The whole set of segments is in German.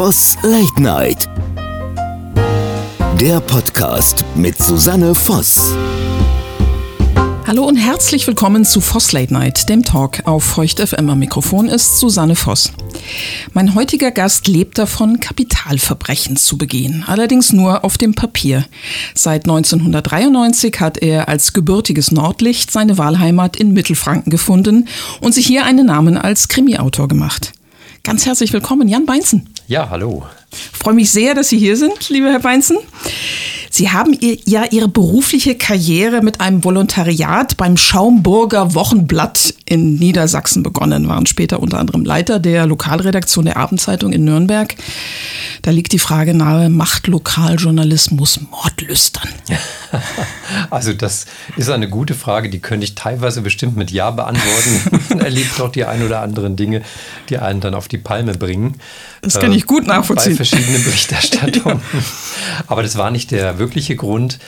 Voss Late Night. Der Podcast mit Susanne Voss. Hallo und herzlich willkommen zu Voss Late Night, dem Talk auf Feucht FM. Mikrofon ist Susanne Voss. Mein heutiger Gast lebt davon, Kapitalverbrechen zu begehen, allerdings nur auf dem Papier. Seit 1993 hat er als gebürtiges Nordlicht seine Wahlheimat in Mittelfranken gefunden und sich hier einen Namen als Krimiautor gemacht. Ganz herzlich willkommen, Jan Beinzen. Ja, hallo. Ich freue mich sehr, dass Sie hier sind, lieber Herr Beinzen. Sie haben ihr, ja Ihre berufliche Karriere mit einem Volontariat beim Schaumburger Wochenblatt in Niedersachsen begonnen, waren später unter anderem Leiter der Lokalredaktion der Abendzeitung in Nürnberg. Da liegt die Frage nahe, macht Lokaljournalismus Mordlüstern? Also das ist eine gute Frage, die könnte ich teilweise bestimmt mit Ja beantworten. Man erlebt doch die ein oder anderen Dinge, die einen dann auf die Palme bringen. Das kann ich gut nachvollziehen. Bei verschiedenen Berichterstattungen. ja. Aber das war nicht der wirkliche Grund.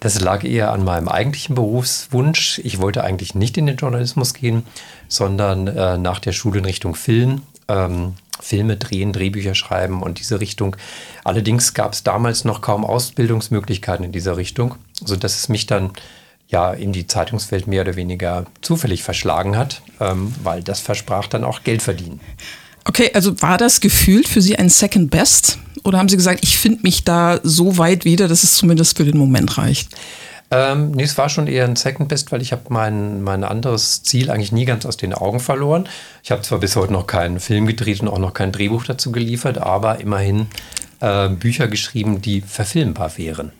Das lag eher an meinem eigentlichen Berufswunsch. Ich wollte eigentlich nicht in den Journalismus gehen, sondern äh, nach der Schule in Richtung Film. Ähm, Filme drehen, Drehbücher schreiben und diese Richtung. Allerdings gab es damals noch kaum Ausbildungsmöglichkeiten in dieser Richtung, sodass es mich dann ja in die Zeitungswelt mehr oder weniger zufällig verschlagen hat, ähm, weil das versprach dann auch Geld verdienen. Okay, also war das gefühlt für Sie ein Second Best? Oder haben Sie gesagt, ich finde mich da so weit wieder, dass es zumindest für den Moment reicht? Ähm, nee, es war schon eher ein Second Best, weil ich habe mein, mein anderes Ziel eigentlich nie ganz aus den Augen verloren. Ich habe zwar bis heute noch keinen Film gedreht und auch noch kein Drehbuch dazu geliefert, aber immerhin äh, Bücher geschrieben, die verfilmbar wären.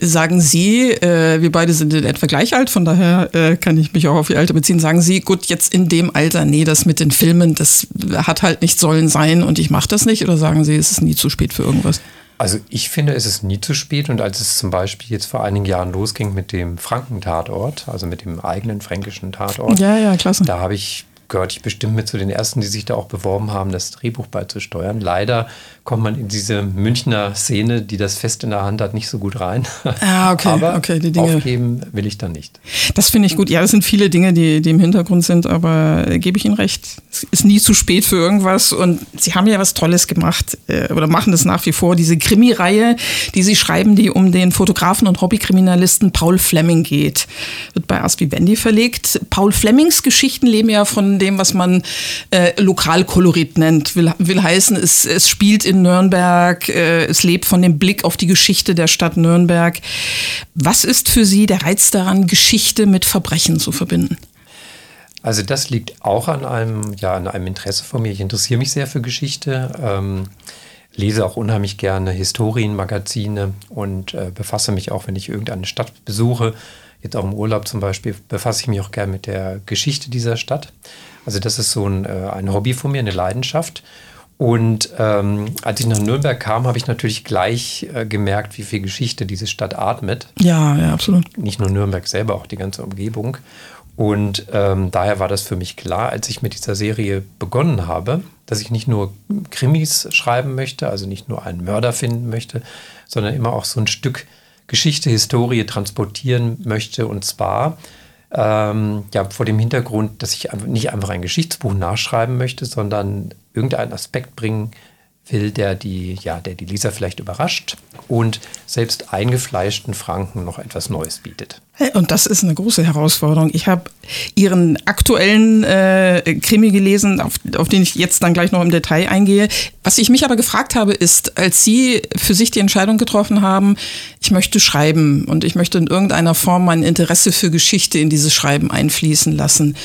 Sagen Sie, äh, wir beide sind in etwa gleich alt, von daher äh, kann ich mich auch auf Ihr Alter beziehen. Sagen Sie, gut, jetzt in dem Alter, nee, das mit den Filmen, das hat halt nicht sollen sein und ich mache das nicht? Oder sagen Sie, es ist nie zu spät für irgendwas? Also ich finde, es ist nie zu spät und als es zum Beispiel jetzt vor einigen Jahren losging mit dem Franken-Tatort, also mit dem eigenen fränkischen Tatort, ja, ja, klasse. da habe ich gehört ich bestimmt mit zu den ersten, die sich da auch beworben haben, das Drehbuch beizusteuern. Leider kommt man in diese Münchner Szene, die das fest in der Hand hat, nicht so gut rein. Ah, okay, aber okay, die Dinge. aufgeben will ich dann nicht. Das finde ich gut. Ja, es sind viele Dinge, die, die im Hintergrund sind, aber gebe ich Ihnen recht. Es ist nie zu spät für irgendwas und Sie haben ja was Tolles gemacht äh, oder machen das nach wie vor. Diese Krimi-Reihe, die Sie schreiben, die um den Fotografen und Hobbykriminalisten Paul Fleming geht, wird bei Ars Vivendi verlegt. Paul Flemings Geschichten leben ja von dem, was man äh, Lokalkolorit nennt. Will, will heißen, es, es spielt in Nürnberg, äh, es lebt von dem Blick auf die Geschichte der Stadt Nürnberg. Was ist für Sie der Reiz daran, Geschichte mit Verbrechen zu verbinden? Also das liegt auch an einem, ja, an einem Interesse von mir. Ich interessiere mich sehr für Geschichte, ähm, lese auch unheimlich gerne Historienmagazine und äh, befasse mich auch, wenn ich irgendeine Stadt besuche, jetzt auch im Urlaub zum Beispiel, befasse ich mich auch gerne mit der Geschichte dieser Stadt. Also das ist so ein, äh, ein Hobby von mir, eine Leidenschaft. Und ähm, als ich nach Nürnberg kam, habe ich natürlich gleich äh, gemerkt, wie viel Geschichte diese Stadt atmet. Ja, ja, absolut. Nicht nur Nürnberg selber, auch die ganze Umgebung. Und ähm, daher war das für mich klar, als ich mit dieser Serie begonnen habe, dass ich nicht nur Krimis schreiben möchte, also nicht nur einen Mörder finden möchte, sondern immer auch so ein Stück Geschichte, Historie transportieren möchte. Und zwar ähm, ja, vor dem Hintergrund, dass ich nicht einfach ein Geschichtsbuch nachschreiben möchte, sondern irgendeinen Aspekt bringen will, der die, ja, der die Leser vielleicht überrascht und selbst eingefleischten Franken noch etwas Neues bietet. Und das ist eine große Herausforderung. Ich habe Ihren aktuellen äh, Krimi gelesen, auf, auf den ich jetzt dann gleich noch im Detail eingehe. Was ich mich aber gefragt habe, ist, als Sie für sich die Entscheidung getroffen haben, ich möchte schreiben und ich möchte in irgendeiner Form mein Interesse für Geschichte in dieses Schreiben einfließen lassen.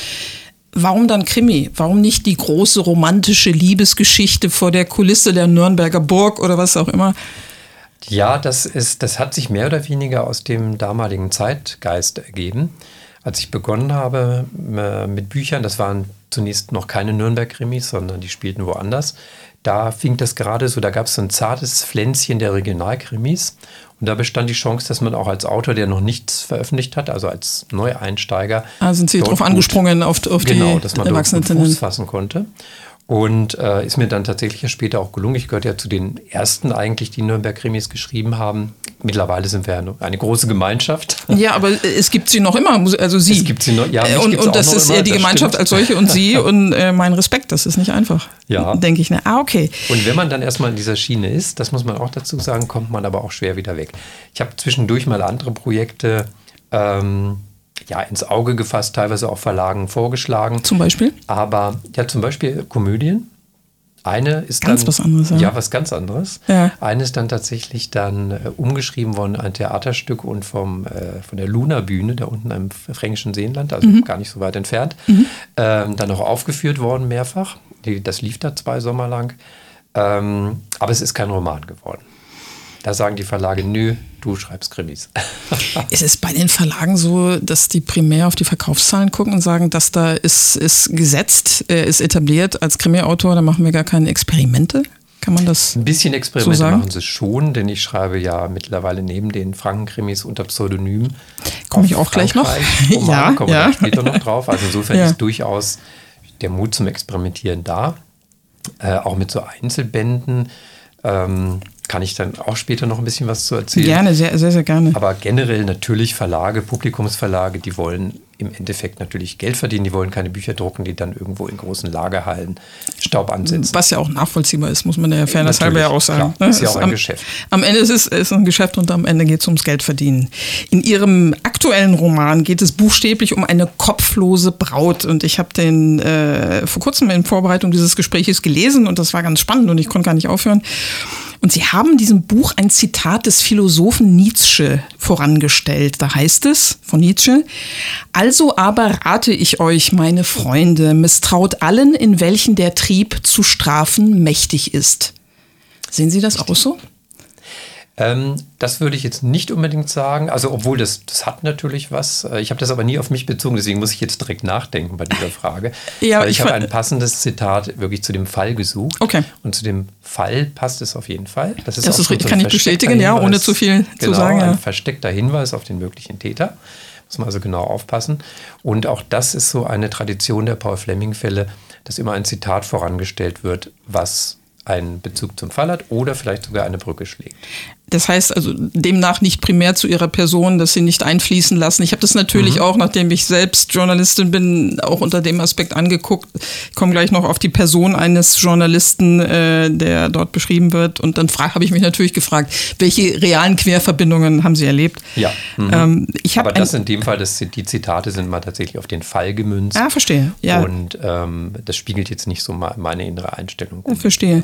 Warum dann Krimi? Warum nicht die große romantische Liebesgeschichte vor der Kulisse der Nürnberger Burg oder was auch immer? Ja, das ist, das hat sich mehr oder weniger aus dem damaligen Zeitgeist ergeben. Als ich begonnen habe äh, mit Büchern, das waren zunächst noch keine Nürnberg-Krimis, sondern die spielten woanders. Da fing das gerade so, da gab es so ein zartes Pflänzchen der Regionalkrimis. Und da bestand die Chance, dass man auch als Autor, der noch nichts veröffentlicht hat, also als Neueinsteiger. Ah, sind Sie darauf angesprungen, auf, auf genau, die dass man dort Fuß fassen konnte. Und äh, ist mir dann tatsächlich ja später auch gelungen. Ich gehörte ja zu den ersten eigentlich, die Nürnberg-Krimis geschrieben haben. Mittlerweile sind wir eine, eine große Gemeinschaft. Ja, aber es gibt sie noch immer, also sie. Es gibt sie noch, ja. Äh, und, und das ist immer, die Gemeinschaft stimmt. als solche und sie und äh, mein Respekt, das ist nicht einfach. Ja. Denke ich. Ne? Ah, okay. Und wenn man dann erstmal in dieser Schiene ist, das muss man auch dazu sagen, kommt man aber auch schwer wieder weg. Ich habe zwischendurch mal andere Projekte ähm, ja, ins Auge gefasst, teilweise auch Verlagen vorgeschlagen. Zum Beispiel? Aber ja, zum Beispiel Komödien. Eine ist ganz dann, was anderes. Ja, ja was ganz anderes. Ja. Eine ist dann tatsächlich dann äh, umgeschrieben worden, ein Theaterstück und vom, äh, von der Luna-Bühne, da unten im fränkischen Seenland, also mhm. gar nicht so weit entfernt, mhm. ähm, dann auch aufgeführt worden mehrfach. Die, das lief da zwei Sommer lang. Ähm, aber es ist kein Roman geworden. Da sagen die Verlage, nö, du schreibst Krimis. ist es bei den Verlagen so, dass die primär auf die Verkaufszahlen gucken und sagen, dass da ist, ist gesetzt, äh, ist etabliert als Krimi-Autor, da machen wir gar keine Experimente? Kann man das Ein bisschen Experimente so machen sie schon, denn ich schreibe ja mittlerweile neben den Frankenkrimis unter Pseudonym. Komme ich auch gleich noch. Roman, ja, kommen ja. später noch drauf. Also insofern ja. ist durchaus der Mut zum Experimentieren da. Äh, auch mit so Einzelbänden. Ähm, kann ich dann auch später noch ein bisschen was zu erzählen. Gerne, sehr, sehr, sehr gerne. Aber generell natürlich Verlage, Publikumsverlage, die wollen im Endeffekt natürlich Geld verdienen. Die wollen keine Bücher drucken, die dann irgendwo in großen Lagerhallen Staub ansetzen. Was ja auch nachvollziehbar ist, muss man der Fairness halber ja auch sagen. Klar, ist ja auch ein am, Geschäft. Am Ende ist es ist ein Geschäft und am Ende geht es ums Geld verdienen. In Ihrem aktuellen Roman geht es buchstäblich um eine kopflose Braut. Und ich habe den äh, vor kurzem in Vorbereitung dieses Gesprächs gelesen und das war ganz spannend und ich konnte gar nicht aufhören. Und Sie haben diesem Buch ein Zitat des Philosophen Nietzsche vorangestellt. Da heißt es von Nietzsche, also aber rate ich euch, meine Freunde, misstraut allen, in welchen der Trieb zu strafen mächtig ist. Sehen Sie das auch so? Ähm, das würde ich jetzt nicht unbedingt sagen. Also, obwohl das, das hat natürlich was. Äh, ich habe das aber nie auf mich bezogen, deswegen muss ich jetzt direkt nachdenken bei dieser Frage. ja, Weil ich, ich habe ein passendes Zitat wirklich zu dem Fall gesucht. Okay. Und zu dem Fall passt es auf jeden Fall. Das ist, das ist richtig, kann ich bestätigen, ja, ohne zu viel genau, zu sagen. Ja. Ein versteckter Hinweis auf den möglichen Täter. Muss man also genau aufpassen. Und auch das ist so eine Tradition der Paul Fleming-Fälle, dass immer ein Zitat vorangestellt wird, was einen Bezug zum Fall hat oder vielleicht sogar eine Brücke schlägt. Das heißt also demnach nicht primär zu ihrer Person, dass sie nicht einfließen lassen. Ich habe das natürlich mhm. auch, nachdem ich selbst Journalistin bin, auch unter dem Aspekt angeguckt. Ich komme gleich noch auf die Person eines Journalisten, äh, der dort beschrieben wird. Und dann habe ich mich natürlich gefragt, welche realen Querverbindungen haben Sie erlebt? Ja. Mhm. Ähm, ich Aber das in dem Fall, das, die Zitate sind mal tatsächlich auf den Fall gemünzt. Ah, verstehe. Ja. Und ähm, das spiegelt jetzt nicht so meine innere Einstellung. Ja, verstehe.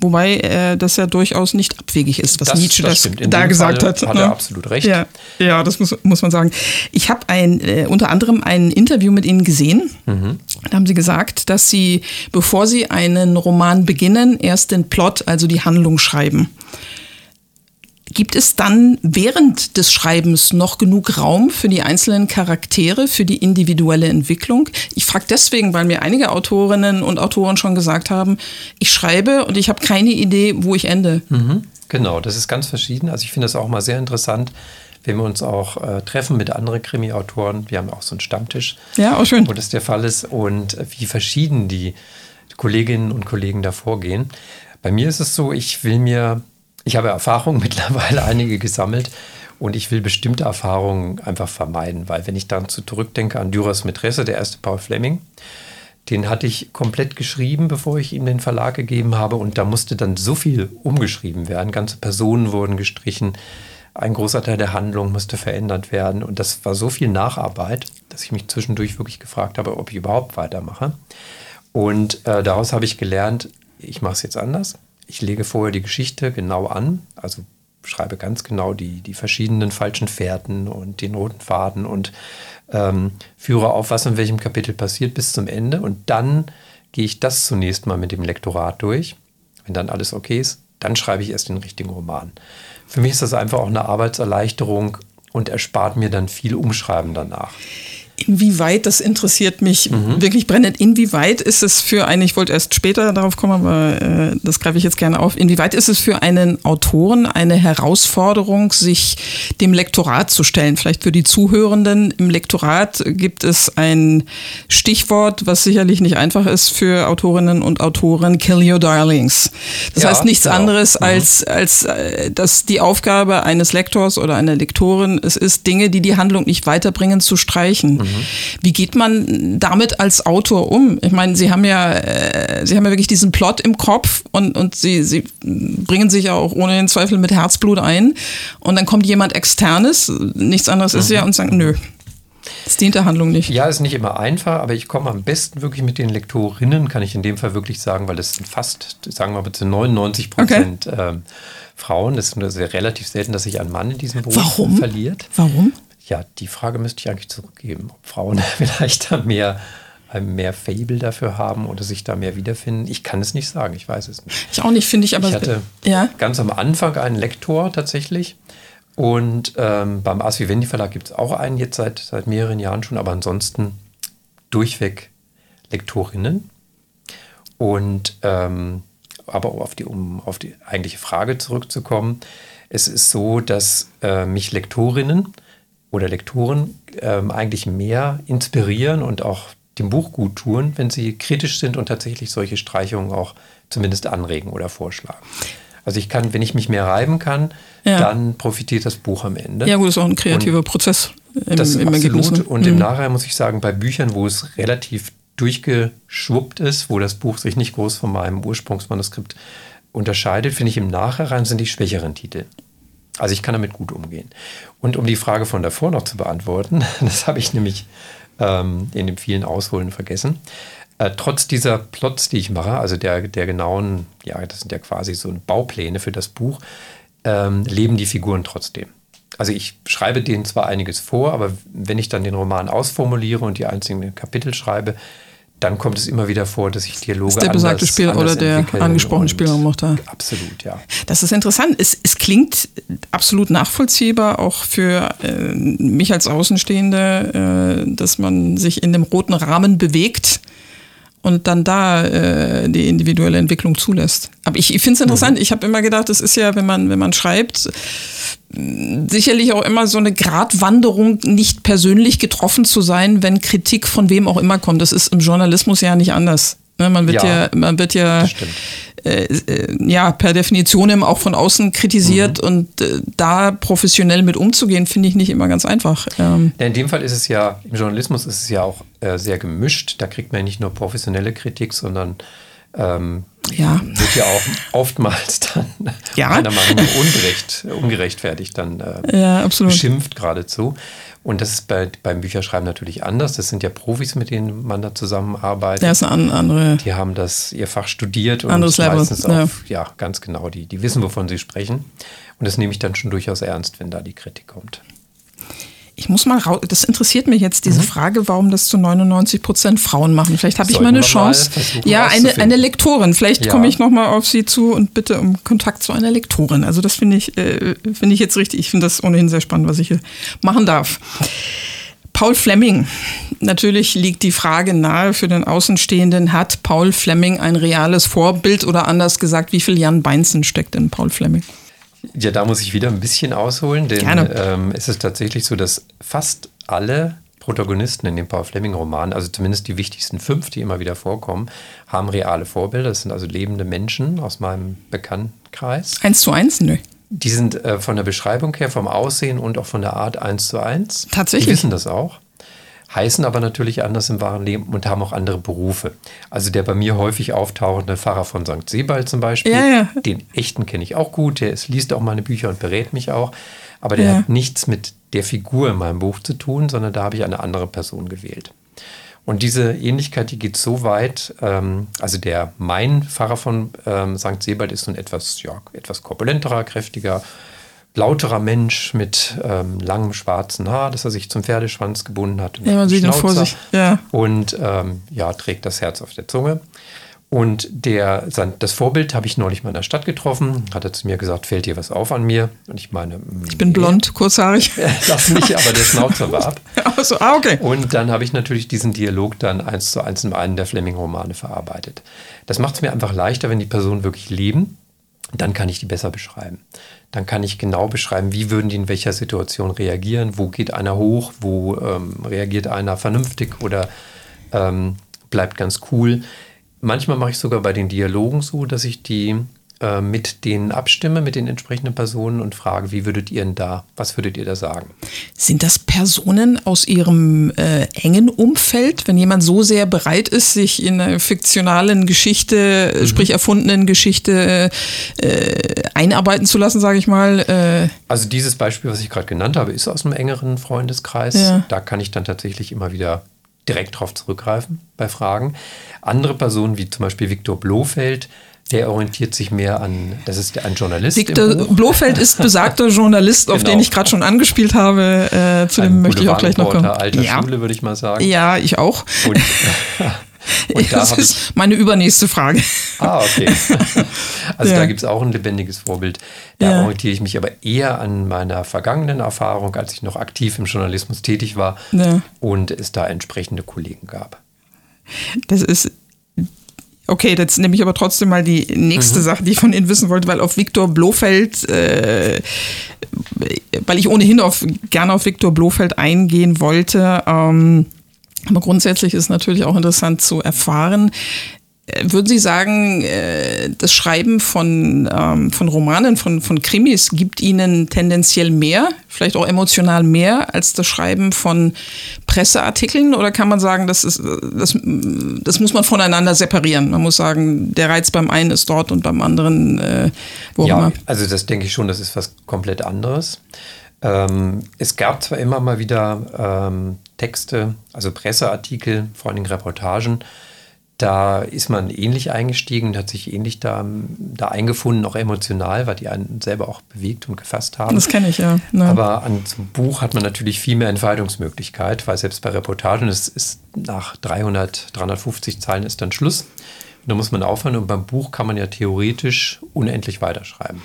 Wobei äh, das ja durchaus nicht abwegig ist, was das, Nietzsche das, das da gesagt Fall hat. Hat er ne? absolut recht. Ja, ja das muss, muss man sagen. Ich habe ein, äh, unter anderem ein Interview mit Ihnen gesehen. Mhm. Da haben Sie gesagt, dass Sie, bevor Sie einen Roman beginnen, erst den Plot, also die Handlung schreiben. Gibt es dann während des Schreibens noch genug Raum für die einzelnen Charaktere, für die individuelle Entwicklung? Ich frage deswegen, weil mir einige Autorinnen und Autoren schon gesagt haben, ich schreibe und ich habe keine Idee, wo ich ende. Mhm, genau, das ist ganz verschieden. Also ich finde das auch mal sehr interessant, wenn wir uns auch äh, treffen mit anderen Krimi-Autoren. Wir haben auch so einen Stammtisch, ja, auch schön. wo das der Fall ist und wie verschieden die Kolleginnen und Kollegen da vorgehen. Bei mir ist es so, ich will mir ich habe Erfahrungen mittlerweile einige gesammelt und ich will bestimmte Erfahrungen einfach vermeiden, weil wenn ich dann zurückdenke an Dürers Mätresse, der erste Paul Fleming, den hatte ich komplett geschrieben, bevor ich ihm den Verlag gegeben habe und da musste dann so viel umgeschrieben werden, ganze Personen wurden gestrichen, ein großer Teil der Handlung musste verändert werden und das war so viel Nacharbeit, dass ich mich zwischendurch wirklich gefragt habe, ob ich überhaupt weitermache. Und äh, daraus habe ich gelernt, ich mache es jetzt anders ich lege vorher die Geschichte genau an, also schreibe ganz genau die, die verschiedenen falschen Fährten und den roten Faden und ähm, führe auf, was in welchem Kapitel passiert bis zum Ende. Und dann gehe ich das zunächst mal mit dem Lektorat durch. Wenn dann alles okay ist, dann schreibe ich erst den richtigen Roman. Für mich ist das einfach auch eine Arbeitserleichterung und erspart mir dann viel Umschreiben danach. Inwieweit, das interessiert mich mhm. wirklich brennend. Inwieweit ist es für einen, ich wollte erst später darauf kommen, aber äh, das greife ich jetzt gerne auf. Inwieweit ist es für einen Autoren eine Herausforderung, sich dem Lektorat zu stellen? Vielleicht für die Zuhörenden. Im Lektorat gibt es ein Stichwort, was sicherlich nicht einfach ist für Autorinnen und Autoren, Kill Your Darlings. Das ja, heißt nichts genau. anderes mhm. als, als, äh, dass die Aufgabe eines Lektors oder einer Lektorin es ist, Dinge, die die Handlung nicht weiterbringen, zu streichen. Mhm. Wie geht man damit als Autor um? Ich meine, Sie haben ja, äh, Sie haben ja wirklich diesen Plot im Kopf und, und Sie, Sie bringen sich ja auch ohne den Zweifel mit Herzblut ein. Und dann kommt jemand externes, nichts anderes mhm. ist ja, und sagt, nö. Das dient der Handlung nicht. Ja, ist nicht immer einfach, aber ich komme am besten wirklich mit den Lektorinnen, kann ich in dem Fall wirklich sagen, weil es sind fast, sagen wir mal, zu 99 Prozent okay. ähm, Frauen. Das ist sehr relativ selten, dass sich ein Mann in diesem Beruf Warum? verliert. Warum? Ja, die Frage müsste ich eigentlich zurückgeben, ob Frauen vielleicht da mehr, mehr Fable dafür haben oder sich da mehr wiederfinden. Ich kann es nicht sagen, ich weiß es nicht. Ich auch nicht, finde ich, aber. Ich hatte ja? ganz am Anfang einen Lektor tatsächlich. Und ähm, beim As Vivendi Verlag gibt es auch einen jetzt seit, seit mehreren Jahren schon, aber ansonsten durchweg Lektorinnen. Und ähm, aber auf die, um auf die eigentliche Frage zurückzukommen, es ist so, dass äh, mich Lektorinnen oder Lektoren ähm, eigentlich mehr inspirieren und auch dem Buch gut tun, wenn sie kritisch sind und tatsächlich solche Streichungen auch zumindest anregen oder vorschlagen. Also ich kann, wenn ich mich mehr reiben kann, ja. dann profitiert das Buch am Ende. Ja, gut, das ist auch ein kreativer und Prozess im, das im absolut. Ergebnis. Ne? Und mhm. im Nachhinein muss ich sagen, bei Büchern, wo es relativ durchgeschwuppt ist, wo das Buch sich nicht groß von meinem Ursprungsmanuskript unterscheidet, finde ich im Nachhinein sind die schwächeren Titel. Also ich kann damit gut umgehen. Und um die Frage von davor noch zu beantworten, das habe ich nämlich ähm, in den vielen Ausholen vergessen. Äh, trotz dieser Plots, die ich mache, also der, der genauen, ja, das sind ja quasi so Baupläne für das Buch, ähm, leben die Figuren trotzdem. Also ich schreibe denen zwar einiges vor, aber wenn ich dann den Roman ausformuliere und die einzelnen Kapitel schreibe, dann kommt es immer wieder vor, dass ich Dialoge ist der besagte Spiel oder der angesprochene Spielraum noch da. Absolut, ja. Das ist interessant. Es, es klingt absolut nachvollziehbar, auch für äh, mich als Außenstehende, äh, dass man sich in dem roten Rahmen bewegt und dann da äh, die individuelle Entwicklung zulässt. Aber ich, ich finde es interessant. Mhm. Ich habe immer gedacht, es ist ja, wenn man, wenn man schreibt, sicherlich auch immer so eine Gratwanderung, nicht persönlich getroffen zu sein, wenn Kritik von wem auch immer kommt. Das ist im Journalismus ja nicht anders. Ne, man wird ja, ja man wird ja, äh, ja per Definition auch von außen kritisiert mhm. und äh, da professionell mit umzugehen, finde ich nicht immer ganz einfach. Ähm. Ja, in dem Fall ist es ja, im Journalismus ist es ja auch äh, sehr gemischt. Da kriegt man ja nicht nur professionelle Kritik, sondern ähm, ja. wird ja auch oftmals dann ja. meiner Meinung nach ungerecht, ungerechtfertigt dann äh, ja, beschimpft geradezu. Und das ist bei, beim Bücherschreiben natürlich anders. Das sind ja Profis, mit denen man da zusammenarbeitet. Ja, ist eine andere. Die haben das ihr Fach studiert und anderes meistens Level. Auf, ja. ja, ganz genau. Die, die wissen, wovon sie sprechen. Und das nehme ich dann schon durchaus ernst, wenn da die Kritik kommt ich muss mal raus, das interessiert mich jetzt, diese mhm. Frage, warum das zu 99 Prozent Frauen machen. Vielleicht habe ich mal eine Chance. ja, eine, eine Lektorin. Vielleicht ja. komme ich nochmal auf Sie zu und bitte um Kontakt zu einer Lektorin. Also das finde ich, äh, finde ich jetzt richtig. Ich finde das ohnehin sehr spannend, was ich hier machen darf. Paul Fleming. Natürlich liegt die Frage nahe für den Außenstehenden, hat Paul Fleming ein reales Vorbild oder anders gesagt, wie viel Jan Beinzen steckt in Paul Fleming? Ja, da muss ich wieder ein bisschen ausholen, denn ähm, es ist tatsächlich so, dass fast alle Protagonisten in dem Paul Fleming-Roman, also zumindest die wichtigsten fünf, die immer wieder vorkommen, haben reale Vorbilder. Das sind also lebende Menschen aus meinem Bekanntenkreis. Eins zu eins? Nö. Die sind äh, von der Beschreibung her, vom Aussehen und auch von der Art eins zu eins. Tatsächlich. Die wissen das auch heißen aber natürlich anders im wahren Leben und haben auch andere Berufe. Also der bei mir häufig auftauchende Pfarrer von St. Sebald zum Beispiel, ja, ja. den echten kenne ich auch gut, der ist, liest auch meine Bücher und berät mich auch, aber der ja. hat nichts mit der Figur in meinem Buch zu tun, sondern da habe ich eine andere Person gewählt. Und diese Ähnlichkeit, die geht so weit, ähm, also der mein Pfarrer von ähm, St. Sebald ist nun etwas, ja, etwas korpulenterer, kräftiger, lauterer Mensch mit ähm, langem schwarzen Haar, das er sich zum Pferdeschwanz gebunden hat. Ja, man sieht ihn vor sich. Ja. Und ähm, ja, trägt das Herz auf der Zunge. Und der, sein, das Vorbild habe ich neulich mal in der Stadt getroffen, hat er zu mir gesagt, fällt dir was auf an mir? Und ich meine, mm, Ich bin blond, kurzhaarig. das nicht, aber der Schnauzer war ab. Also, ah, okay. Und dann habe ich natürlich diesen Dialog dann eins zu eins in einem der Fleming-Romane verarbeitet. Das macht es mir einfach leichter, wenn die Personen wirklich leben. Dann kann ich die besser beschreiben. Dann kann ich genau beschreiben, wie würden die in welcher Situation reagieren, wo geht einer hoch, wo ähm, reagiert einer vernünftig oder ähm, bleibt ganz cool. Manchmal mache ich sogar bei den Dialogen so, dass ich die äh, mit denen abstimme, mit den entsprechenden Personen und frage, wie würdet ihr denn da, was würdet ihr da sagen? Sind das Personen aus ihrem äh, engen Umfeld, wenn jemand so sehr bereit ist, sich in einer fiktionalen Geschichte, Mhm. sprich erfundenen Geschichte äh, einarbeiten zu lassen, sage ich mal? Äh, Also dieses Beispiel, was ich gerade genannt habe, ist aus einem engeren Freundeskreis. Ja. Da kann ich dann tatsächlich immer wieder direkt drauf zurückgreifen bei Fragen. Andere Personen, wie zum Beispiel Viktor Blofeld, der orientiert sich mehr an, das ist ein Journalist. Victor. Blofeld ist besagter Journalist, auf Genau. den ich gerade schon angespielt habe. Äh, zu dem Ein möchte ich auch gleich noch kommen. Alter ja. Schule, würde ich mal sagen. ja, ich auch. Und, und da das ich ist meine übernächste Frage. Ah, okay. Also Ja. da gibt es auch ein lebendiges Vorbild. Da Ja. orientiere ich mich aber eher an meiner vergangenen Erfahrung, als ich noch aktiv im Journalismus tätig war Ja. und es da entsprechende Kollegen gab. Das ist. Okay, jetzt nehme ich aber trotzdem mal die nächste Mhm. Sache, die ich von Ihnen wissen wollte, weil auf Viktor Blofeld, äh, weil ich ohnehin auf, gerne auf Viktor Blofeld eingehen wollte. Ähm, aber grundsätzlich ist natürlich auch interessant zu erfahren. Äh, Würden Sie sagen, äh, das Schreiben von, ähm, von Romanen, von, von Krimis gibt Ihnen tendenziell mehr, vielleicht auch emotional mehr, als das Schreiben von Presseartikeln? Oder kann man sagen, das, ist, das, das muss man voneinander separieren? Man muss sagen, der Reiz beim einen ist dort und beim anderen äh, wo Ja, immer. also das denke ich schon, das ist was komplett anderes. Ähm, es gab zwar immer mal wieder ähm, Texte, also Presseartikel, vor allen Dingen Reportagen, da ist man ähnlich eingestiegen und hat sich ähnlich da, da eingefunden, auch emotional, weil die einen selber auch bewegt und gefasst haben. Das kenne ich ja. Ne? Aber an so einem Buch hat man natürlich viel mehr Entfaltungsmöglichkeit, weil selbst bei Reportagen ist, ist nach 300, 350 Zeilen ist dann Schluss. Und da muss man aufhören und beim Buch kann man ja theoretisch unendlich weiterschreiben.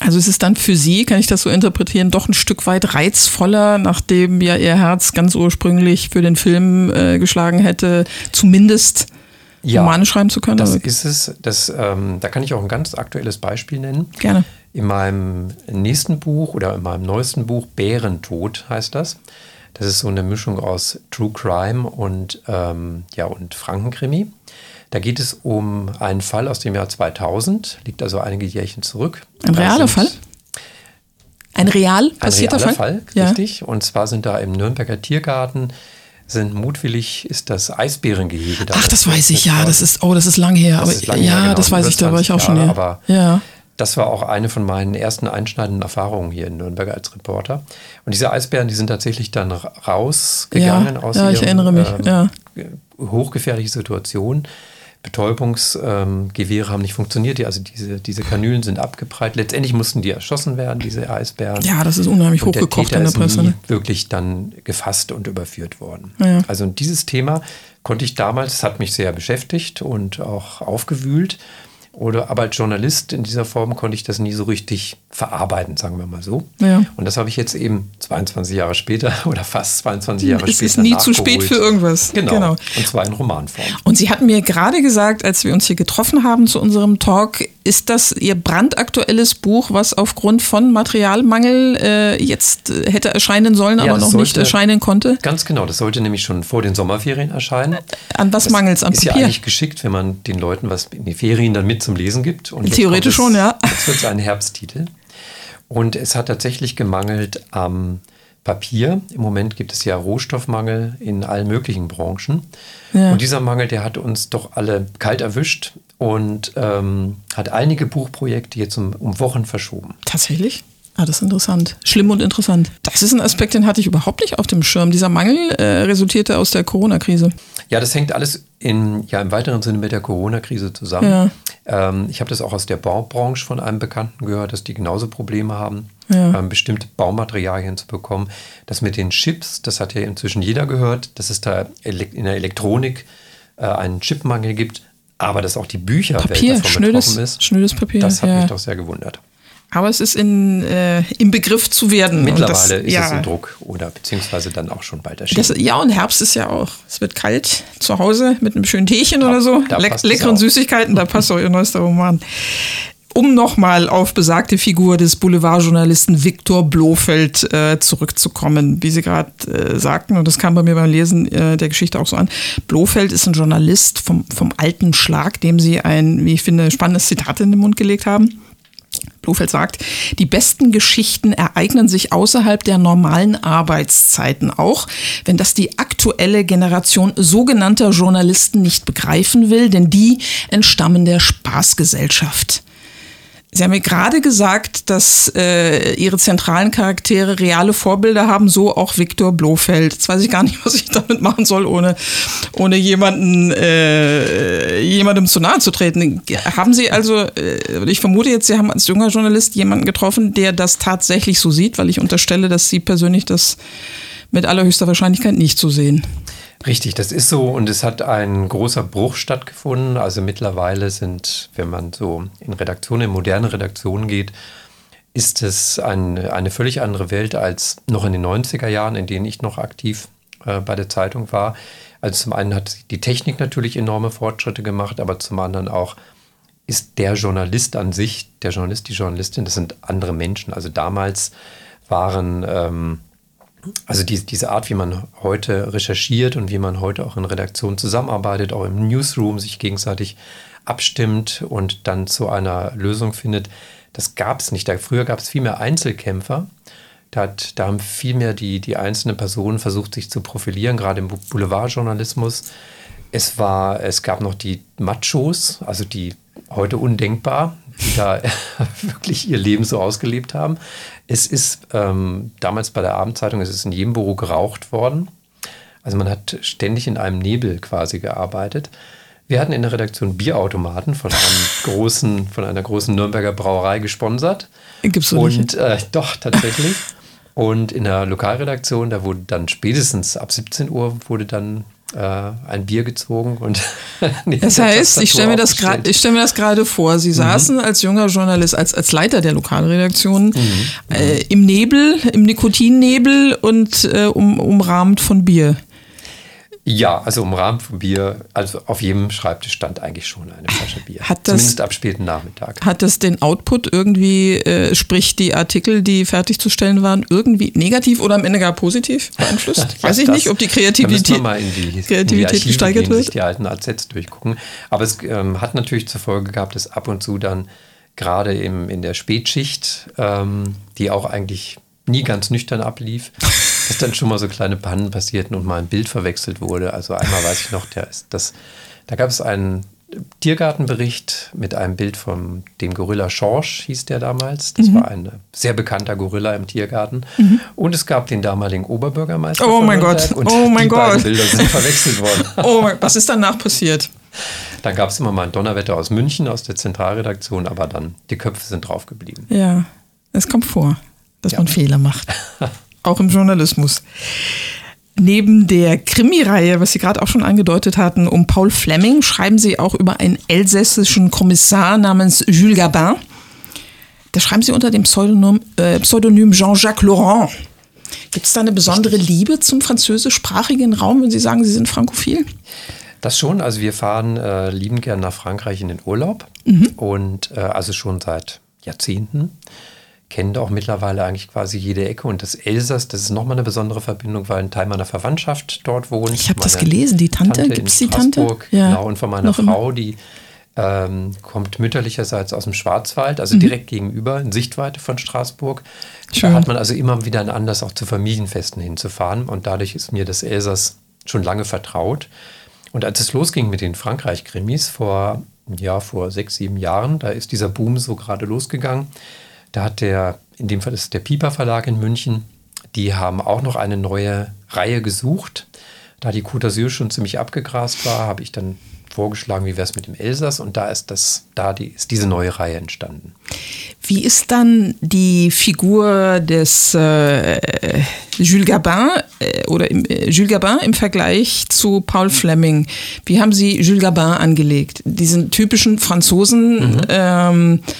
Also es ist dann für Sie, kann ich das so interpretieren, doch ein Stück weit reizvoller, nachdem ja Ihr Herz ganz ursprünglich für den Film äh, geschlagen hätte, zumindest Romane schreiben zu können. Das ist es. Das, ähm, da kann ich auch ein ganz aktuelles Beispiel nennen. Gerne. In meinem nächsten Buch oder in meinem neuesten Buch, Bärentod heißt das. Das ist so eine Mischung aus True Crime und, ähm, ja, und Frankenkrimi. Da geht es um einen Fall aus dem Jahr 2000, liegt also einige Jährchen zurück. Ein realer Fall? Ein real Ein passierter realer Fall? Fall, richtig. Und zwar sind da im Nürnberger Tiergarten, sind mutwillig, ist das Eisbärengehege da. Ach, das weiß ich, ja. Das ist, oh, das ist lang her. Das aber, ist lange ja, her, genau, das weiß ich, da war ich auch 20 schon Jahre, aber ja. Das war auch eine von meinen ersten einschneidenden Erfahrungen hier in Nürnberg als Reporter. Und diese Eisbären, die sind tatsächlich dann ra- rausgegangen Ja, aus ja, ich ihrem, erinnere mich, ähm, ja. hochgefährliche Situation. Betäubungsgewehre haben nicht funktioniert, die, also diese, diese Kanülen sind abgeprallt. Letztendlich mussten die erschossen werden, diese Eisbären. ja, das ist unheimlich Und der hochgekocht Täter in der ist Presse. nie Ne? wirklich dann gefasst und überführt worden. Ja. Also dieses Thema konnte ich damals, das hat mich sehr beschäftigt und auch aufgewühlt. Oder aber als Journalist in dieser Form konnte ich das nie so richtig verarbeiten, sagen wir mal so. Ja. Und das habe ich jetzt eben 22 Jahre später oder fast 22 Jahre Es später. ist nie zu spät für irgendwas. Genau. Genau. Und zwar in Romanform. Und Sie hatten mir gerade gesagt, als wir uns hier getroffen haben zu unserem Talk, ist das Ihr brandaktuelles Buch, was aufgrund von Materialmangel äh, jetzt äh, hätte erscheinen sollen, Ja, aber noch nicht sollte- erscheinen konnte? Ganz genau, das sollte nämlich schon vor den Sommerferien erscheinen. An was mangelt es? An ist ja Papier? eigentlich geschickt, wenn man den Leuten was in die Ferien dann mit zum Lesen gibt. Und Theoretisch kommt schon, ja. Jetzt wird es ein Herbsttitel. Und es hat tatsächlich gemangelt am Papier. Im Moment gibt es ja Rohstoffmangel in allen möglichen Branchen. Ja. Und dieser Mangel, der hat uns doch alle kalt erwischt und ähm, hat einige Buchprojekte jetzt um, um Wochen verschoben. Tatsächlich? Ah, das ist interessant. Schlimm und interessant. Das ist ein Aspekt, den hatte ich überhaupt nicht auf dem Schirm. Dieser Mangel äh, resultierte aus der Corona-Krise. Ja, das hängt alles in, ja, im weiteren Sinne mit der Corona-Krise zusammen. Ja. Ähm, ich habe das auch aus der Baubranche von einem Bekannten gehört, dass die genauso Probleme haben, Ja. ähm, bestimmte Baumaterialien zu bekommen. Das mit den Chips, das hat ja inzwischen jeder gehört, dass es da in der Elektronik äh, einen Chipmangel gibt. Aber dass auch die Bücherwelt Papier, davon schnödes, betroffen ist, schnödes Papier. das hat ja. mich doch sehr gewundert. Aber es ist in, äh, im Begriff zu werden. Mittlerweile das, ist ja, es im Druck oder beziehungsweise dann auch schon bald erschienen. Das, ja, und Herbst ist ja auch. Es wird kalt zu Hause mit einem schönen Teechen oder so. da Leck, passt es leckeren. Süßigkeiten, da passt auch ihr neuester Roman. Um nochmal auf besagte Figur des Boulevardjournalisten Viktor Blofeld äh, zurückzukommen, wie Sie gerade äh, sagten, und das kam bei mir beim Lesen äh, der Geschichte auch so an. Blofeld ist ein Journalist vom, vom alten Schlag, dem Sie ein, wie ich finde, spannendes Zitat in den Mund gelegt haben. Blofeld sagt, die besten Geschichten ereignen sich außerhalb der normalen Arbeitszeiten, auch wenn das die aktuelle Generation sogenannter Journalisten nicht begreifen will, denn die entstammen der Spaßgesellschaft. Sie haben mir gerade gesagt, dass äh, Ihre zentralen Charaktere reale Vorbilder haben, so auch Viktor Blofeld. Jetzt weiß ich gar nicht, was ich damit machen soll, ohne, ohne jemanden, äh, jemandem zu nahe zu treten. Haben Sie also, äh, ich vermute jetzt, Sie haben als junger Journalist jemanden getroffen, der das tatsächlich so sieht, weil ich unterstelle, dass Sie persönlich das mit allerhöchster Wahrscheinlichkeit nicht so sehen. Richtig, das ist so und es hat ein großer Bruch stattgefunden. Also mittlerweile sind, wenn man so in Redaktionen, in moderne Redaktionen geht, ist es ein, eine völlig andere Welt als noch in den 90er Jahren, in denen ich noch aktiv äh, bei der Zeitung war. Also zum einen hat die Technik natürlich enorme Fortschritte gemacht, aber zum anderen auch ist der Journalist an sich, der Journalist, die Journalistin, das sind andere Menschen. Also damals waren ähm, also die, diese Art, wie man heute recherchiert und wie man heute auch in Redaktionen zusammenarbeitet, auch im Newsroom sich gegenseitig abstimmt und dann zu einer Lösung findet, das gab es nicht. Da, früher gab es viel mehr Einzelkämpfer. Da, hat, da haben viel mehr die, die einzelnen Personen versucht, sich zu profilieren, gerade im Boulevardjournalismus. Es, war, es gab noch die Machos, also die heute undenkbar, die da wirklich ihr Leben so ausgelebt haben. Es ist ähm, damals bei der Abendzeitung, es ist in jedem Büro geraucht worden. Also man hat ständig in einem Nebel quasi gearbeitet. Wir hatten in der Redaktion Bierautomaten von einem großen, von einer großen Nürnberger Brauerei gesponsert. Gibt's so nicht? Und äh, doch, tatsächlich. Und in der Lokalredaktion, da wurde dann spätestens ab 17 Uhr wurde dann ein Bier gezogen und Das heißt, ich stelle mir das gerade, ich stelle mir das gerade vor. Sie saßen als junger Journalist, als, als Leiter der Lokalredaktion äh, im Nebel, im Nikotinnebel und äh, um, umrahmt von Bier. Ja, also umrahmt von Bier, also auf jedem Schreibtisch stand eigentlich schon eine Flasche Bier. Hat das- Zumindest ab späten Nachmittag. Hat das den Output irgendwie, äh, sprich die Artikel, die fertigzustellen waren, irgendwie negativ oder am Ende gar positiv beeinflusst? Weiß ich Das- nicht, ob die Kreativität, mal in die, in die Kreativität gesteigert gehen, sich wird. die alten AZs durchgucken. Aber es ähm, hat natürlich zur Folge gehabt, dass ab und zu dann gerade im, in der Spätschicht, ähm, die auch eigentlich nie ganz nüchtern ablief, dass dann schon mal so kleine Pannen passierten und mal ein Bild verwechselt wurde. Also einmal weiß ich noch, der ist das, da gab es einen Tiergartenbericht mit einem Bild von dem Gorilla Schorsch, hieß der damals. Das Mhm. war ein sehr bekannter Gorilla im Tiergarten. Und es gab den damaligen Oberbürgermeister. Oh mein Nürnberg Gott, Und oh mein die beiden Gott. Bilder sind verwechselt worden. Oh, was ist danach passiert? Dann gab es immer mal ein Donnerwetter aus München, aus der Zentralredaktion, aber dann die Köpfe sind drauf geblieben. Ja, es kommt vor, dass Ja. man Fehler macht. Auch im Journalismus. Neben der Krimireihe, was Sie gerade auch schon angedeutet hatten, um Paul Fleming, schreiben Sie auch über einen elsässischen Kommissar namens Jules Gabin. Da schreiben Sie unter dem Pseudonym, äh, Pseudonym Jean-Jacques Laurent. Gibt es da eine besondere Liebe zum französischsprachigen Raum, wenn Sie sagen, Sie sind frankophil? Das schon, also wir fahren äh, lieben gern nach Frankreich in den Urlaub und äh, also schon seit Jahrzehnten. Kennen auch mittlerweile eigentlich quasi jede Ecke und das Elsass, das ist nochmal eine besondere Verbindung, weil ein Teil meiner Verwandtschaft dort wohnt. Ich hab das gelesen, die Tante, in gibt's die Tante? Ja. Genau, und von meiner Noch immer. Frau, die ähm, kommt mütterlicherseits aus dem Schwarzwald, Mhm. also direkt gegenüber, in Sichtweite von Straßburg. Schön. Da hat man also immer wieder einen Anlass, auch zu Familienfesten hinzufahren und dadurch ist mir das Elsass schon lange vertraut. Und als es losging mit den Frankreich-Krimis vor, ja, vor sechs, sieben Jahren, da ist dieser Boom so gerade losgegangen. Da hat der, in dem Fall ist es der Piper Verlag in München, die haben auch noch eine neue Reihe gesucht. Da die Côte d'Azur schon ziemlich abgegrast war, habe ich dann vorgeschlagen, wie wäre es mit dem Elsass und da ist das, da die, ist diese neue Reihe entstanden. Wie ist dann die Figur des äh, Jules Gabin äh, oder im, äh, Jules Gabin im Vergleich zu Paul Fleming? Wie haben Sie Jules Gabin angelegt? Diesen typischen Franzosen, mhm. ähm, äh,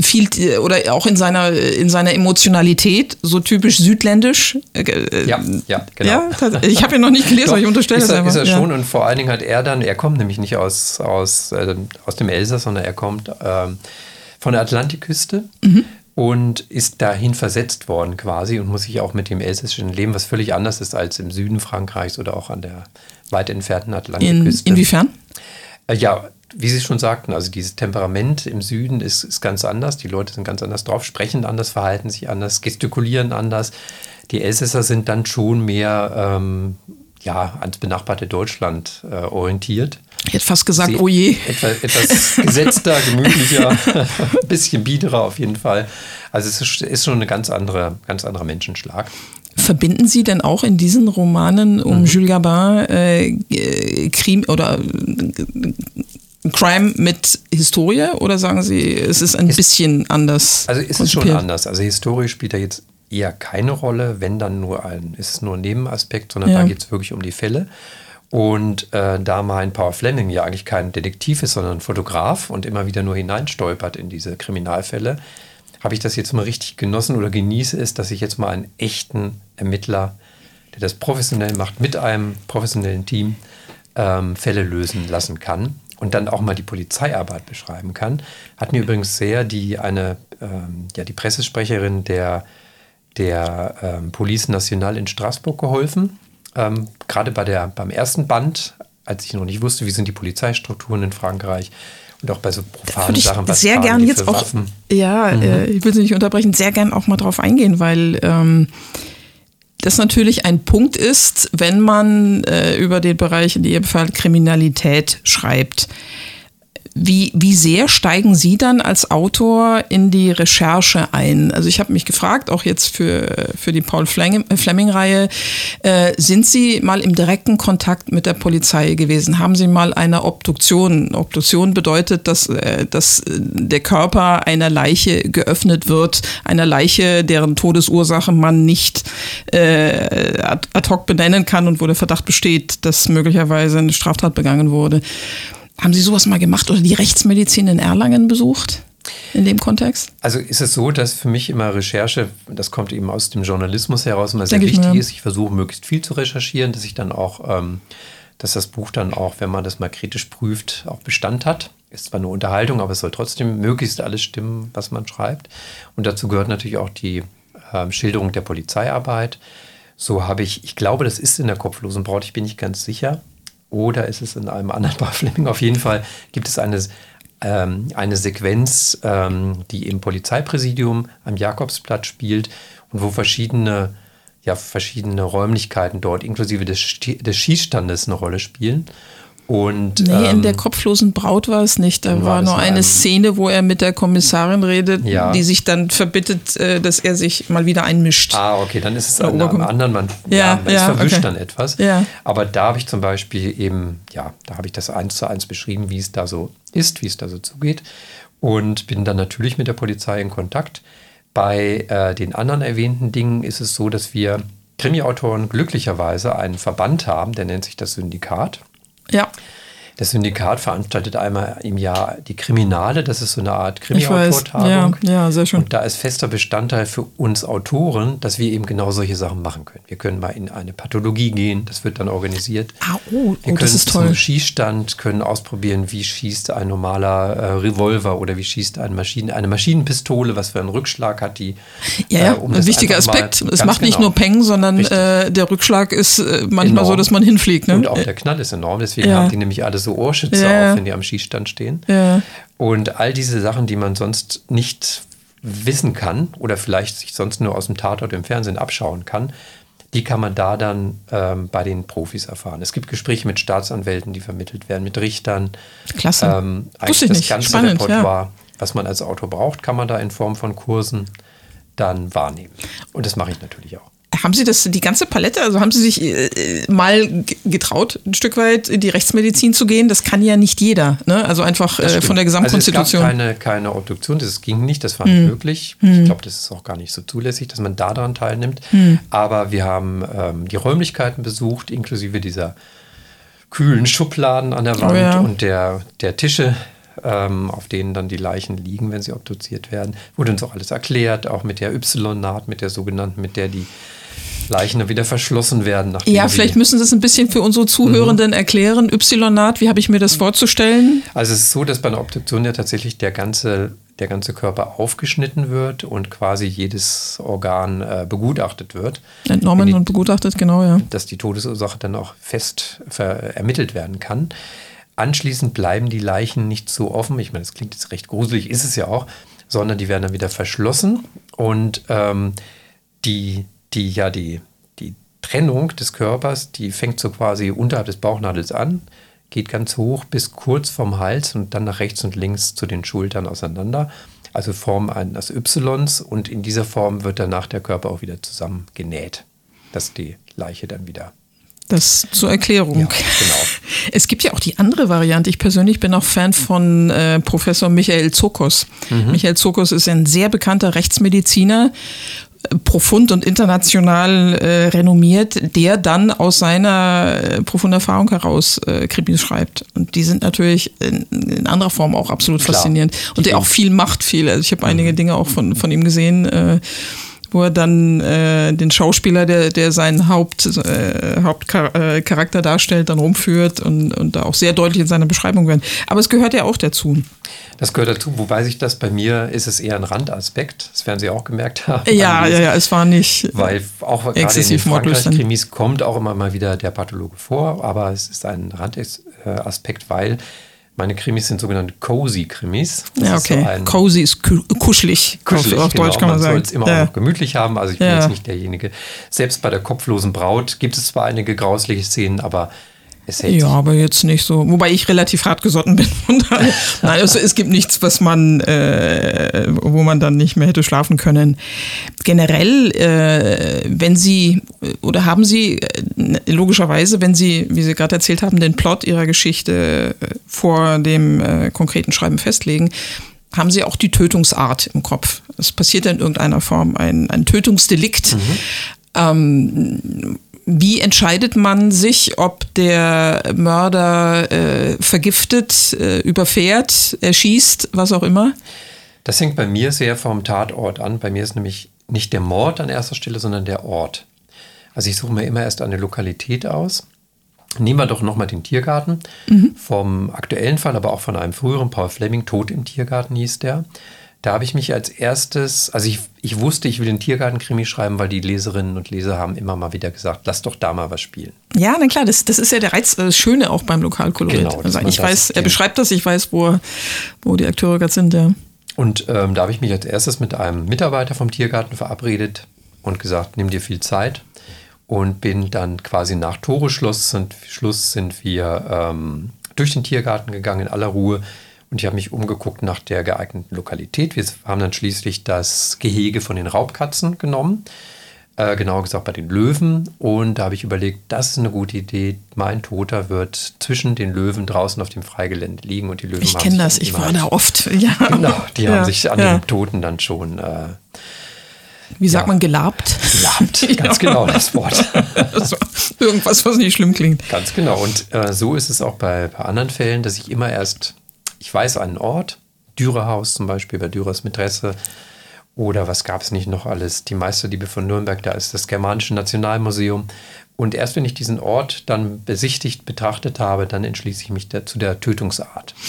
viel oder auch in seiner in seiner Emotionalität so typisch südländisch. Ja, ja, genau. Ja, ich habe ihn noch nicht gelesen, Doch, ich unterstelle ist er, Ist er ja. schon und vor allen Dingen hat er dann, er kommt nämlich nicht aus aus äh, aus dem Elsass, sondern er kommt ähm, von der Atlantikküste. Mhm. Und ist dahin versetzt worden quasi und muss sich auch mit dem elsässischen Leben, was völlig anders ist als im Süden Frankreichs oder auch an der weit entfernten Atlantikküste. In, inwiefern? Äh, ja, wie Sie schon sagten, also dieses Temperament im Süden ist, ist ganz anders. Die Leute sind ganz anders drauf, sprechen anders, verhalten sich anders, gestikulieren anders. Die Elsässer sind dann schon mehr ähm, ja, ans benachbarte Deutschland äh, orientiert. Ich hätte fast gesagt, Sie, oh je. Etwas, etwas gesetzter, gemütlicher, ein bisschen biederer auf jeden Fall. Also es ist, ist schon ein ganz anderer, ganz anderer Menschenschlag. Verbinden Sie denn auch in diesen Romanen um mhm. Jules Gabin äh, Krim oder äh, Crime mit Historie oder sagen Sie, es ist ein ist, bisschen anders? Also ist es schon anders. Also Historie spielt da jetzt eher keine Rolle, wenn dann nur ein, ist es nur ein Nebenaspekt, sondern ja. da geht es wirklich um die Fälle. Und äh, da mein Paul Fleming ja eigentlich kein Detektiv ist, sondern ein Fotograf und immer wieder nur hineinstolpert in diese Kriminalfälle, habe ich das jetzt mal richtig genossen oder genieße es, dass ich jetzt mal einen echten Ermittler, der das professionell macht, mit einem professionellen Team ähm, Fälle lösen lassen kann und dann auch mal die Polizeiarbeit beschreiben kann. Hat mir übrigens sehr die eine ähm, ja die Pressesprecherin der der ähm, Police Nationale in Straßburg geholfen ähm, gerade bei beim ersten Band, als ich noch nicht wusste, wie sind die Polizeistrukturen in Frankreich und auch bei so profanen Sachen, was sehr gern jetzt auch, Waffen. ja, mhm. äh, ich will Sie nicht unterbrechen, sehr gern auch mal drauf eingehen, weil ähm, das natürlich ein Punkt ist, wenn man äh, über den Bereich in Ihrem Fall Kriminalität schreibt. Wie, wie sehr steigen Sie dann als Autor in die Recherche ein? Also ich habe mich gefragt, auch jetzt für, für die Paul Fleming-Reihe, äh, sind Sie mal im direkten Kontakt mit der Polizei gewesen? Haben Sie mal eine Obduktion? Obduktion bedeutet, dass, äh, dass der Körper einer Leiche geöffnet wird, einer Leiche, deren Todesursache man nicht äh, ad hoc benennen kann und wo der Verdacht besteht, dass möglicherweise eine Straftat begangen wurde. Haben Sie sowas mal gemacht oder die Rechtsmedizin in Erlangen besucht? in dem Kontext? Also ist es so, dass für mich immer Recherche, das kommt eben aus dem Journalismus heraus, immer sehr wichtig ich ist. Ich versuche möglichst viel zu recherchieren, dass ich dann auch, ähm, dass das Buch dann auch, wenn man das mal kritisch prüft, auch Bestand hat. Ist zwar eine Unterhaltung, aber es soll trotzdem möglichst alles stimmen, was man schreibt. Und dazu gehört natürlich auch die äh, Schilderung der Polizeiarbeit. So habe ich, ich glaube, das ist in der kopflosen Braut, ich bin nicht ganz sicher, oder ist es in einem anderen Bar Fleming? Auf jeden Fall gibt es eine, ähm, eine Sequenz, ähm, die im Polizeipräsidium am Jakobsplatz spielt und wo verschiedene, ja, verschiedene Räumlichkeiten dort, inklusive des, des Schießstandes, eine Rolle spielen. Und, nee, ähm, in der kopflosen Braut war es nicht. Da war, nur eine Szene, wo er mit der Kommissarin redet, ja. die sich dann verbittet, äh, dass er sich mal wieder einmischt. Ah, okay, dann ist es an einem anderen, man, ja, ja, es ja, verwischt okay. dann etwas. Ja. Aber da habe ich zum Beispiel eben, ja, da habe ich das eins zu eins beschrieben, wie es da so ist, wie es da so zugeht. Und bin dann natürlich mit der Polizei in Kontakt. Bei äh, den anderen erwähnten Dingen ist es so, dass wir Krimi-Autoren glücklicherweise einen Verband haben, der nennt sich das Syndikat. Ja. Das Syndikat veranstaltet einmal im Jahr die Kriminale, das ist so eine Art Krimi-Autortagung. Ja, ja, sehr schön. Und da ist fester Bestandteil für uns Autoren, dass wir eben genau solche Sachen machen können. Wir können mal in eine Pathologie gehen, das wird dann organisiert. Ah, oh, wir oh, können das ist toll. zum Schießstand, können ausprobieren, wie schießt ein normaler äh, Revolver oder wie schießt ein Maschinen, eine Maschinenpistole, was für einen Rückschlag hat die. Ja, ja äh, um ein wichtiger Aspekt. Es macht genau. nicht nur Peng, sondern äh, der Rückschlag ist äh, manchmal enorm. so, dass man hinfliegt. Ne? Und auch der Knall ist enorm, deswegen ja. haben die nämlich alles so Ohrschützer ja. auf, wenn die am Schießstand stehen. Ja. Und all diese Sachen, die man sonst nicht wissen kann oder vielleicht sich sonst nur aus dem Tatort im Fernsehen abschauen kann, die kann man da dann ähm, bei den Profis erfahren. Es gibt Gespräche mit Staatsanwälten, die vermittelt werden, mit Richtern. Klasse. Ähm, eigentlich das nicht. ganze Spannend, Repertoire, ja. was man als Autor braucht, kann man da in Form von Kursen dann wahrnehmen. Und das mache ich natürlich auch. Haben Sie das, die ganze Palette, also haben Sie sich äh, mal getraut, ein Stück weit in die Rechtsmedizin zu gehen? Das kann ja nicht jeder, ne? Also einfach äh, von der Gesamtkonstitution. Also es gab keine, keine Obduktion, das ging nicht, das war nicht hm. möglich. Hm. Ich glaube, das ist auch gar nicht so zulässig, dass man da daran teilnimmt. Hm. Aber wir haben ähm, die Räumlichkeiten besucht, inklusive dieser kühlen Schubladen an der Wand oh ja. und der, der Tische, ähm, auf denen dann die Leichen liegen, wenn sie obduziert werden. Wurde uns auch alles erklärt, auch mit der Y-Naht, mit der sogenannten, mit der die Leichen dann wieder verschlossen werden. Ja, vielleicht müssen Sie es ein bisschen für unsere Zuhörenden mhm. erklären. Y-Naht, wie habe ich mir das vorzustellen? Also es ist so, dass bei einer Obduktion ja tatsächlich der ganze, der ganze Körper aufgeschnitten wird und quasi jedes Organ äh, begutachtet wird. Entnommen die, und begutachtet, genau, ja. Dass die Todesursache dann auch fest ermittelt werden kann. Anschließend bleiben die Leichen nicht so offen. Ich meine, das klingt jetzt recht gruselig, ist es ja auch, sondern die werden dann wieder verschlossen und ähm, die, die, ja, die, die Trennung des Körpers, die fängt so quasi unterhalb des Bauchnadels an, geht ganz hoch bis kurz vom Hals und dann nach rechts und links zu den Schultern auseinander. Also Form eines Ys und in dieser Form wird danach der Körper auch wieder zusammengenäht, dass die Leiche dann wieder das zur Erklärung. Ja, genau. Es gibt ja auch die andere Variante. Ich persönlich bin auch Fan von äh, Professor Michael Zokos. Mhm. Michael Zokos ist ein sehr bekannter Rechtsmediziner, äh, profund und international äh, renommiert, der dann aus seiner äh, profunden Erfahrung heraus äh, Krimis schreibt. Und die sind natürlich in, in anderer Form auch absolut Klar. faszinierend. Und der auch viel macht, viel. Also ich habe mhm. einige Dinge auch von, von ihm gesehen. Äh, wo er dann äh, den Schauspieler, der, der seinen Haupt, äh, Hauptcharakter darstellt, dann rumführt und, und da auch sehr deutlich in seiner Beschreibung werden. Aber es gehört ja auch dazu. Das gehört dazu, wobei sich das bei mir ist es eher ein Randaspekt. Das werden Sie auch gemerkt haben. Ja, ja, ja, es war nicht. Weil auch gerade in den Frankreich-Krimis kommt auch immer mal wieder der Pathologe vor, aber es ist ein Randaspekt, weil meine Krimis sind sogenannte Cozy-Krimis. Ja, okay. Ist so Cozy ist kuschelig. Kuschelig, auf, genau. Deutsch kann man, man sagen. soll es immer ja. auch noch gemütlich haben. Also ich bin ja. jetzt nicht derjenige. Selbst bei der kopflosen Braut gibt es zwar einige grausliche Szenen, aber ja, aber jetzt nicht so. Wobei ich relativ hart gesotten bin. Nein, also es gibt nichts, was man, äh, wo man dann nicht mehr hätte schlafen können. Generell, äh, wenn Sie oder haben Sie äh, logischerweise, wenn Sie, wie Sie gerade erzählt haben, den Plot Ihrer Geschichte äh, vor dem äh, konkreten Schreiben festlegen, haben Sie auch die Tötungsart im Kopf. Es passiert in irgendeiner Form ein, ein Tötungsdelikt. Mhm. Ähm, wie entscheidet man sich, ob der Mörder äh, vergiftet, äh, überfährt, erschießt, was auch immer? Das hängt bei mir sehr vom Tatort an. Bei mir ist nämlich nicht der Mord an erster Stelle, sondern der Ort. Also ich suche mir immer erst eine Lokalität aus. Nehmen wir doch nochmal den Tiergarten. Mhm. Vom aktuellen Fall, aber auch von einem früheren Paul Fleming, Tod im Tiergarten hieß der. Da habe ich mich als erstes, also ich, ich wusste, ich will den Tiergarten-Krimi schreiben, weil die Leserinnen und Leser haben immer mal wieder gesagt, lass doch da mal was spielen. Ja, na klar, das, das ist ja der Reiz, das Schöne auch beim Lokalkolorit. Genau, also ich weiß, er beschreibt das, ich weiß, wo, wo die Akteure gerade sind, ja. Und ähm, da habe ich mich als erstes mit einem Mitarbeiter vom Tiergarten verabredet und gesagt, nimm dir viel Zeit. Und bin dann quasi nach Toreschluss sind, Schluss sind wir ähm, durch den Tiergarten gegangen in aller Ruhe und ich habe mich umgeguckt nach der geeigneten Lokalität. Wir haben dann schließlich das Gehege von den Raubkatzen genommen. Äh, genauer gesagt bei den Löwen. Und da habe ich überlegt, das ist eine gute Idee. Mein Toter wird zwischen den Löwen draußen auf dem Freigelände liegen und die Löwen Ich kenne das, ich war da oft. Ja. Genau, die ja. haben sich an ja. dem Toten dann schon. Äh, wie sagt ja, man, gelabt? Gelabt, ganz genau das Wort. also, irgendwas, was nicht schlimm klingt. Ganz genau. Und äh, so ist es auch bei, bei anderen Fällen, dass ich immer erst ich weiß einen Ort, Dürerhaus zum Beispiel, bei Dürers Mätresse. Oder was gab es nicht noch alles? Die Meisterliebe von Nürnberg, da ist das Germanische Nationalmuseum. Und erst wenn ich diesen Ort dann besichtigt, betrachtet habe, dann entschließe ich mich der, zu der Tötungsart.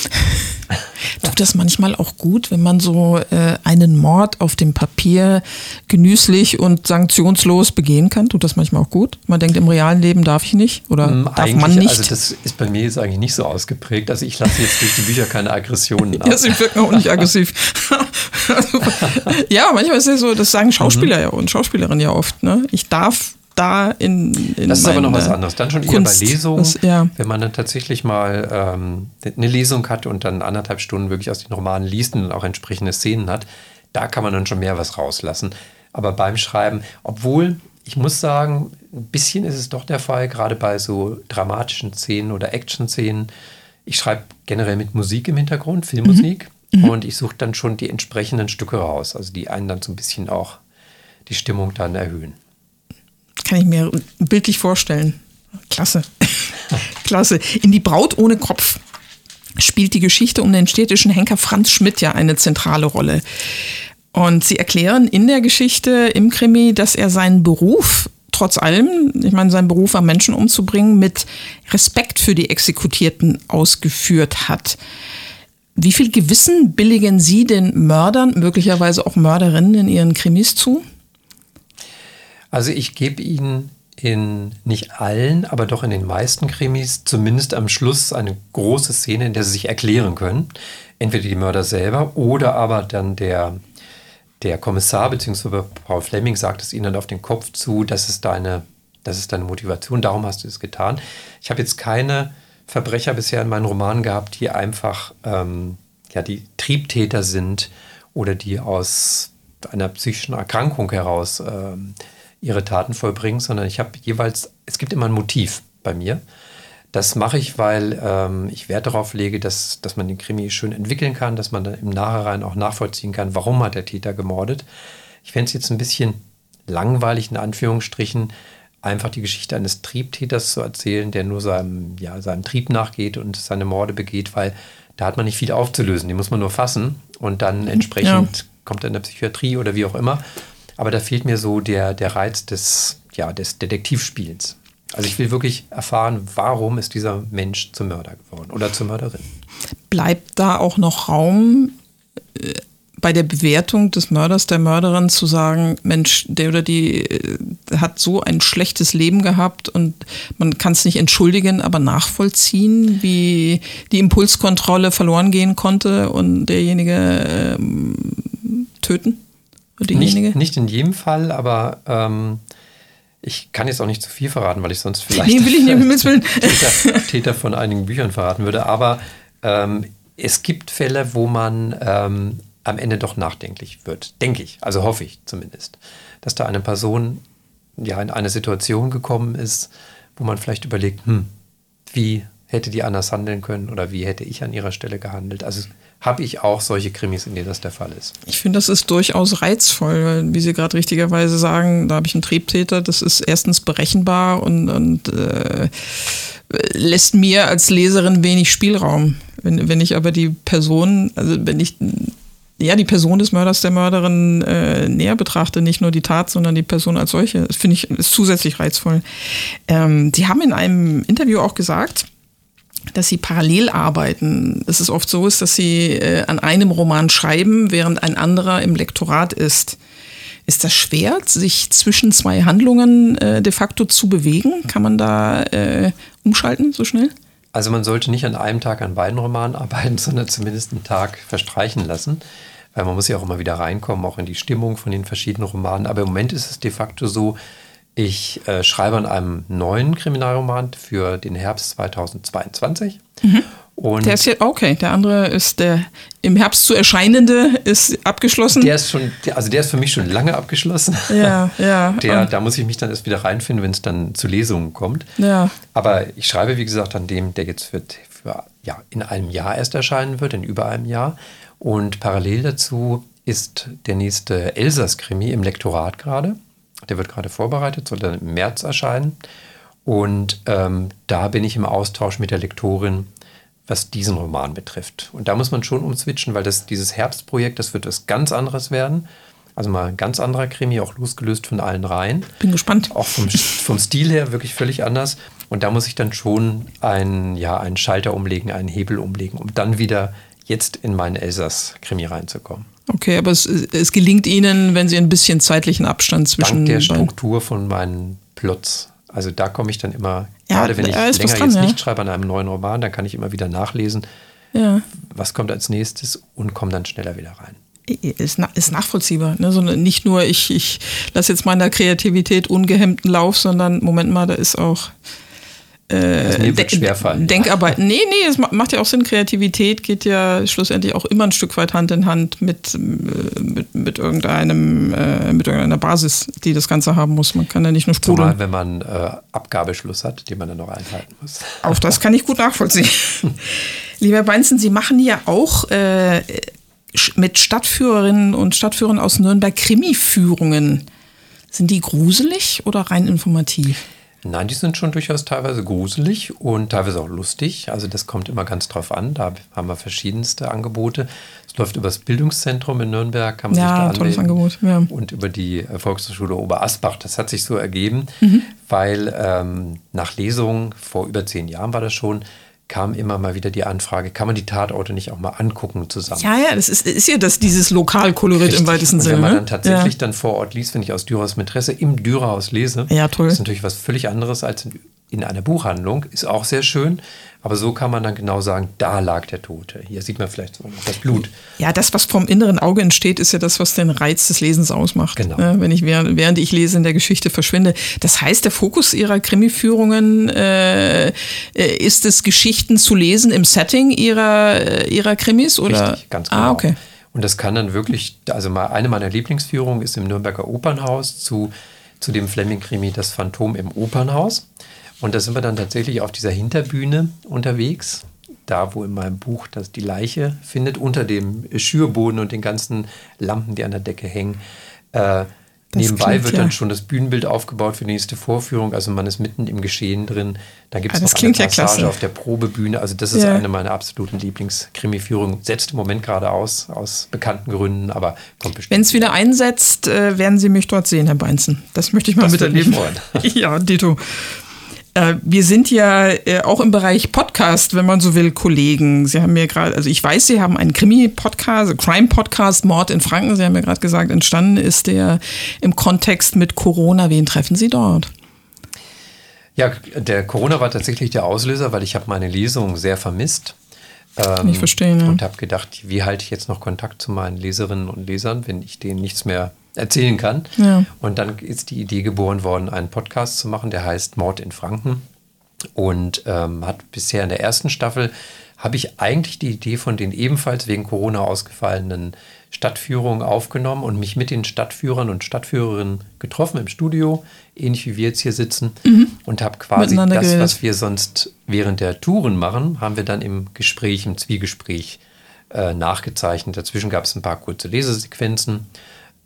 Tut das manchmal auch gut, wenn man so äh, einen Mord auf dem Papier genüsslich und sanktionslos begehen kann? Tut das manchmal auch gut? Man denkt, im realen Leben darf ich nicht oder ähm, darf man nicht? Also das ist bei mir jetzt eigentlich nicht so ausgeprägt. Also ich lasse jetzt durch die Bücher keine Aggressionen ab. ja, sie wirken auch nicht aggressiv. also, ja, manchmal ist es so, das sagen Schauspieler mhm. ja und Schauspielerinnen ja oft. Ne? Ich darf da in, in Das ist aber noch was anderes. Dann schon Kunst, eher bei Lesungen, das, ja. wenn man dann tatsächlich mal ähm, eine Lesung hat und dann anderthalb Stunden wirklich aus den Romanen liest und auch entsprechende Szenen hat, da kann man dann schon mehr was rauslassen. Aber beim Schreiben, obwohl ich muss sagen, ein bisschen ist es doch der Fall, gerade bei so dramatischen Szenen oder Action-Szenen. Ich schreibe generell mit Musik im Hintergrund, Filmmusik. Mhm. Und ich suche dann schon die entsprechenden Stücke raus, also die einen dann so ein bisschen auch die Stimmung dann erhöhen. Kann ich mir bildlich vorstellen. Klasse. Klasse. In Die Braut ohne Kopf spielt die Geschichte um den städtischen Henker Franz Schmidt ja eine zentrale Rolle. Und sie erklären in der Geschichte im Krimi, dass er seinen Beruf trotz allem, ich meine, seinen Beruf am Menschen umzubringen, mit Respekt für die Exekutierten ausgeführt hat. Wie viel Gewissen billigen Sie den Mördern, möglicherweise auch Mörderinnen in Ihren Krimis zu? Also ich gebe Ihnen in nicht allen, aber doch in den meisten Krimis zumindest am Schluss eine große Szene, in der sie sich erklären können. Entweder die Mörder selber oder aber dann der, der Kommissar bzw. Paul Fleming sagt es ihnen dann auf den Kopf zu, das ist deine, das ist deine Motivation, darum hast du es getan. Ich habe jetzt keine Verbrecher bisher in meinen Romanen gehabt, die einfach ähm, ja, die Triebtäter sind oder die aus einer psychischen Erkrankung heraus ähm, ihre Taten vollbringen, sondern ich habe jeweils, es gibt immer ein Motiv bei mir. Das mache ich, weil ähm, ich Wert darauf lege, dass, dass man den Krimi schön entwickeln kann, dass man dann im Nachhinein auch nachvollziehen kann, warum hat der Täter gemordet. Ich fände es jetzt ein bisschen langweilig, in Anführungsstrichen, einfach die Geschichte eines Triebtäters zu erzählen, der nur seinem, ja, seinem Trieb nachgeht und seine Morde begeht, weil da hat man nicht viel aufzulösen. Die muss man nur fassen und dann entsprechend ja. kommt er in der Psychiatrie oder wie auch immer. Aber da fehlt mir so der, der Reiz des, ja, des Detektivspiels. Also ich will wirklich erfahren, warum ist dieser Mensch zum Mörder geworden oder zur Mörderin. Bleibt da auch noch Raum äh, bei der Bewertung des Mörders, der Mörderin zu sagen, Mensch, der oder die äh, hat so ein schlechtes Leben gehabt und man kann es nicht entschuldigen, aber nachvollziehen, wie die Impulskontrolle verloren gehen konnte und derjenige ähm, töten? Nicht, nicht in jedem Fall, aber ähm, ich kann jetzt auch nicht zu viel verraten, weil ich sonst vielleicht nee, will ich nicht, Täter, Täter, von einigen Büchern verraten würde. Aber ähm, es gibt Fälle, wo man ähm, am Ende doch nachdenklich wird, denke ich, also hoffe ich zumindest, dass da eine Person ja in eine Situation gekommen ist, wo man vielleicht überlegt, hm, wie hätte die anders handeln können oder wie hätte ich an ihrer Stelle gehandelt. Also habe ich auch solche Krimis, in denen das der Fall ist. Ich finde, das ist durchaus reizvoll, weil, wie Sie gerade richtigerweise sagen, da habe ich einen Triebtäter, das ist erstens berechenbar und, und äh, lässt mir als Leserin wenig Spielraum. Wenn, wenn ich aber die Person, also wenn ich ja, die Person des Mörders, der Mörderin äh, näher betrachte, nicht nur die Tat, sondern die Person als solche, finde ich ist zusätzlich reizvoll. Ähm, haben in einem Interview auch gesagt, dass sie parallel arbeiten. Es ist oft so, ist, dass sie äh, an einem Roman schreiben, während ein anderer im Lektorat ist. Ist das schwer, sich zwischen zwei Handlungen äh, de facto zu bewegen? Kann man da äh, umschalten so schnell? Also man sollte nicht an einem Tag an beiden Romanen arbeiten, sondern zumindest einen Tag verstreichen lassen. Weil man muss ja auch immer wieder reinkommen, auch in die Stimmung von den verschiedenen Romanen. Aber im Moment ist es de facto so, ich äh, schreibe an einem neuen Kriminalroman für den Herbst 2022. Mhm. Und der ist ja, okay, der andere ist der im Herbst zu erscheinende, ist abgeschlossen. Der ist schon, also der ist für mich schon lange abgeschlossen. Ja, ja. Der, da muss ich mich dann erst wieder reinfinden, wenn es dann zu Lesungen kommt. Ja. Aber ich schreibe, wie gesagt, an dem, der jetzt für, für ja, in einem Jahr erst erscheinen wird, in über einem Jahr. Und parallel dazu ist der nächste Elsass-Krimi im Lektorat gerade. Der wird gerade vorbereitet, soll dann im März erscheinen. Und ähm, da bin ich im Austausch mit der Lektorin, was diesen Roman betrifft. Und da muss man schon umswitchen, weil das, dieses Herbstprojekt, das wird was ganz anderes werden. Also mal ein ganz anderer Krimi, auch losgelöst von allen Reihen. Bin gespannt. Auch vom, vom Stil her wirklich völlig anders. Und da muss ich dann schon einen, ja, einen Schalter umlegen, einen Hebel umlegen, um dann wieder jetzt in meinen Elsass-Krimi reinzukommen. Okay, aber es, es, gelingt Ihnen, wenn Sie ein bisschen zeitlichen Abstand zwischen. Dank der Struktur von meinen Plots. Also da komme ich dann immer, ja, gerade wenn ich länger dran, jetzt ja. nicht schreibe an einem neuen Roman, dann kann ich immer wieder nachlesen, ja. was kommt als nächstes und komme dann schneller wieder rein. Ist, ist nachvollziehbar. Ne? So, nicht nur, ich, ich lasse jetzt meiner Kreativität ungehemmten Lauf, sondern Moment mal, da ist auch Also mir wird schwerfallen. Denkarbeit. Nee, nee, es ma- macht ja auch Sinn. Kreativität geht ja schlussendlich auch immer ein Stück weit Hand in Hand mit, äh, mit, mit, irgendeinem, äh, mit irgendeiner Basis, die das Ganze haben muss. Man kann ja nicht nur sprudeln. Zumal, wenn man äh, Abgabeschluss hat, den man dann noch einhalten muss. Auch das kann ich gut nachvollziehen. Lieber Beinzen, Sie machen ja auch äh, mit Stadtführerinnen und Stadtführern aus Nürnberg Krimi-Führungen. Sind die gruselig oder rein informativ? Nein, die sind schon durchaus teilweise gruselig und teilweise auch lustig. Also das kommt immer ganz drauf an. Da haben wir verschiedenste Angebote. Es läuft über das Bildungszentrum in Nürnberg, kann man Ja, sich da tolles anmelden. Angebot, ja. Und über die äh, Volkshochschule Oberasbach. Das hat sich so ergeben, Mhm. weil ähm, nach Lesungen, vor über zehn Jahren war das schon, kam immer mal wieder die Anfrage, kann man die Tatorte nicht auch mal angucken zusammen? Ja, ja, das ist, ist ja das, dieses Lokalkolorit im weitesten Sinne. Wenn man ne? dann tatsächlich ja. dann vor Ort liest, wenn ich aus Dürers Mätresse im Dürerhaus lese, Ja, toll. ist natürlich was völlig anderes als in, in einer Buchhandlung. Ist auch sehr schön, aber so kann man dann genau sagen, da lag der Tote. Hier sieht man vielleicht noch das Blut. Ja, das, was vom inneren Auge entsteht, ist ja das, was den Reiz des Lesens ausmacht. Genau. Ne? Wenn ich während, während ich lese in der Geschichte verschwinde. Das heißt, der Fokus Ihrer Krimi-Führungen äh, äh, ist es, Geschichten zu lesen im Setting Ihrer, äh, ihrer Krimis? Oder? Richtig, ganz genau. Ah, okay. Und das kann dann wirklich, also mal eine meiner Lieblingsführungen ist im Nürnberger Opernhaus zu, zu dem Fleming-Krimi Das Phantom im Opernhaus. Und da sind wir dann tatsächlich auf dieser Hinterbühne unterwegs. Da, wo in meinem Buch das die Leiche findet, unter dem Schürboden und den ganzen Lampen, die an der Decke hängen. Äh, nebenbei klingt wird ja- dann schon das Bühnenbild aufgebaut für die nächste Vorführung. Also man ist mitten im Geschehen drin. Da gibt es Ah, das noch eine ja Passage klasse. auf der Probebühne. Also das ist Ja. eine meiner absoluten Lieblingskrimi-Führungen. Setzt im Moment gerade aus, aus bekannten Gründen, aber kommt bestimmt. Wenn es wieder einsetzt, äh, werden Sie mich dort sehen, Herr Beinzen. Das möchte ich mal Das miterleben. ja, Dito. Äh, Wir sind ja äh, auch im Bereich Podcast, wenn man so will, Kollegen. Sie haben mir gerade, also ich weiß, Sie haben einen Krimi-Podcast, Crime-Podcast, Mord in Franken, Sie haben mir gerade gesagt, entstanden ist der im Kontext mit Corona. Wen treffen Sie dort? Ja, der Corona war tatsächlich der Auslöser, weil ich habe meine Lesung sehr vermisst. Kann ich verstehen, ja. Und habe gedacht, wie halte ich jetzt noch Kontakt zu meinen Leserinnen und Lesern, wenn ich denen nichts mehr erzählen kann. Ja. Und dann ist die Idee geboren worden, einen Podcast zu machen, der heißt Mord in Franken. Und ähm, hat bisher in der ersten Staffel, habe ich eigentlich die Idee von den ebenfalls wegen Corona ausgefallenen Stadtführungen aufgenommen und mich mit den Stadtführern und Stadtführerinnen getroffen im Studio, ähnlich wie wir jetzt hier sitzen. Und habe quasi das, geredet. was wir sonst während der Touren machen, haben wir dann im Gespräch, im Zwiegespräch äh, nachgezeichnet. Dazwischen gab es ein paar kurze Lesesequenzen,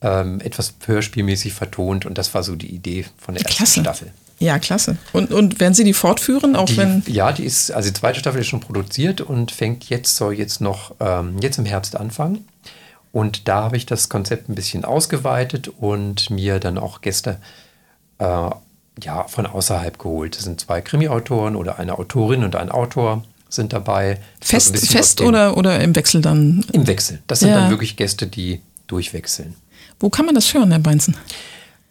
ähm, etwas hörspielmäßig vertont und das war so die Idee von der ersten Klasse. Staffel. Ja, klasse. Und, und werden Sie die fortführen, auch Die, wenn. ja, die ist, also die zweite Staffel ist schon produziert und fängt jetzt, soll jetzt noch, ähm, jetzt im Herbst anfangen. Und da habe ich das Konzept ein bisschen ausgeweitet und mir dann auch Gäste äh, ja, von außerhalb geholt. Das sind zwei Krimi-Autoren oder eine Autorin und ein Autor sind dabei. Fest, fest oder, oder im Wechsel dann? Im Wechsel. Das sind Ja. dann wirklich Gäste, die durchwechseln. Wo kann man das hören, Herr Beinzen?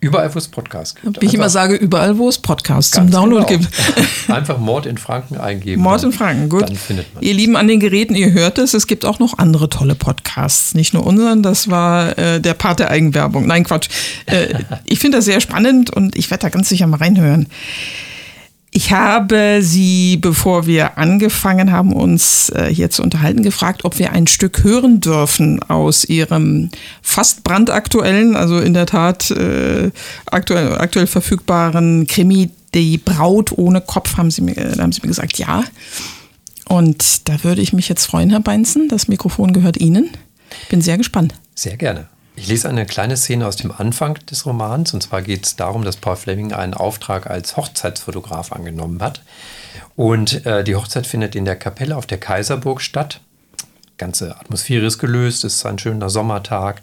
Überall, wo es Podcasts gibt. Wie ich immer Einfach- sage, überall, wo es Podcasts zum Download genau. gibt. Einfach Mord in Franken eingeben. Mord in Franken, gut. Dann findet man ihr Lieben an den Geräten, ihr hört es, es gibt auch noch andere tolle Podcasts. Nicht nur unseren, das war äh, der Part der Eigenwerbung. Nein, Quatsch. Äh, ich finde das sehr spannend und ich werde da ganz sicher mal reinhören. Ich habe Sie, bevor wir angefangen haben, uns äh, hier zu unterhalten, gefragt, ob wir ein Stück hören dürfen aus Ihrem fast brandaktuellen, also in der Tat äh, aktuell, aktuell verfügbaren Krimi Die Braut ohne Kopf, haben Sie mir, äh, da haben Sie mir gesagt, ja. Und da würde ich mich jetzt freuen, Herr Beinzen. Das Mikrofon gehört Ihnen. Bin sehr gespannt. Sehr gerne. Ich lese eine kleine Szene aus dem Anfang des Romans. Und zwar geht es darum, dass Paul Fleming einen Auftrag als Hochzeitsfotograf angenommen hat. Und äh, die Hochzeit findet in der Kapelle auf der Kaiserburg statt. Ganze Atmosphäre ist gelöst, es ist ein schöner Sommertag.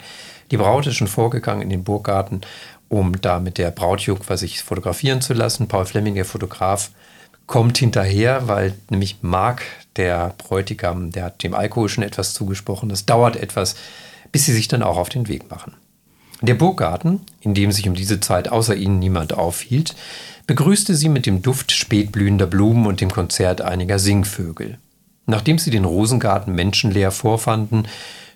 Die Braut ist schon vorgegangen in den Burggarten, um da mit der Brautjungfer sich fotografieren zu lassen. Paul Fleming, der Fotograf, kommt hinterher, weil nämlich Mark, der Bräutigam, der hat dem Alkohol schon etwas zugesprochen. Das dauert etwas, bis sie sich dann auch auf den Weg machen. Der Burggarten, in dem sich um diese Zeit außer ihnen niemand aufhielt, begrüßte sie mit dem Duft spätblühender Blumen und dem Konzert einiger Singvögel. Nachdem sie den Rosengarten menschenleer vorfanden,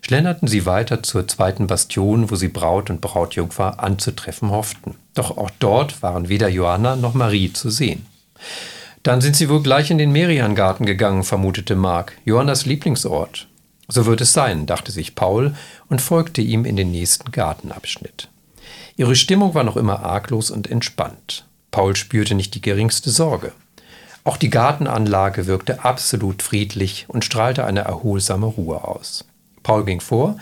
schlenderten sie weiter zur zweiten Bastion, wo sie Braut und Brautjungfer anzutreffen hofften. Doch auch dort waren weder Johanna noch Marie zu sehen. Dann sind sie wohl gleich in den Merian-Garten gegangen, vermutete Mark, Johannas Lieblingsort. So wird es sein, dachte sich Paul und folgte ihm in den nächsten Gartenabschnitt. Ihre Stimmung war noch immer arglos und entspannt. Paul spürte nicht die geringste Sorge. Auch die Gartenanlage wirkte absolut friedlich und strahlte eine erholsame Ruhe aus. Paul ging vor,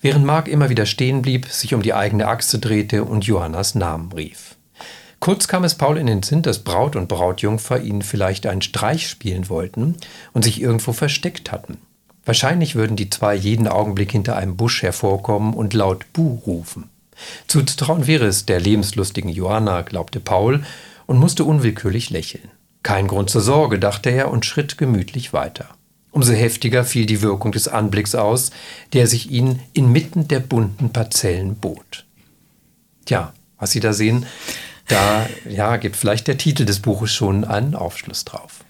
während Mark immer wieder stehen blieb, sich um die eigene Achse drehte und Johannas Namen rief. Kurz kam es Paul in den Sinn, dass Braut und Brautjungfer ihnen vielleicht einen Streich spielen wollten und sich irgendwo versteckt hatten. Wahrscheinlich würden die zwei jeden Augenblick hinter einem Busch hervorkommen und laut Buh rufen. Zuzutrauen wäre es der lebenslustigen Johanna, glaubte Paul und musste unwillkürlich lächeln. Kein Grund zur Sorge, dachte er und schritt gemütlich weiter. Umso heftiger fiel die Wirkung des Anblicks aus, der sich ihnen inmitten der bunten Parzellen bot. Tja, was Sie da sehen, da ja, gibt vielleicht der Titel des Buches schon einen Aufschluss drauf.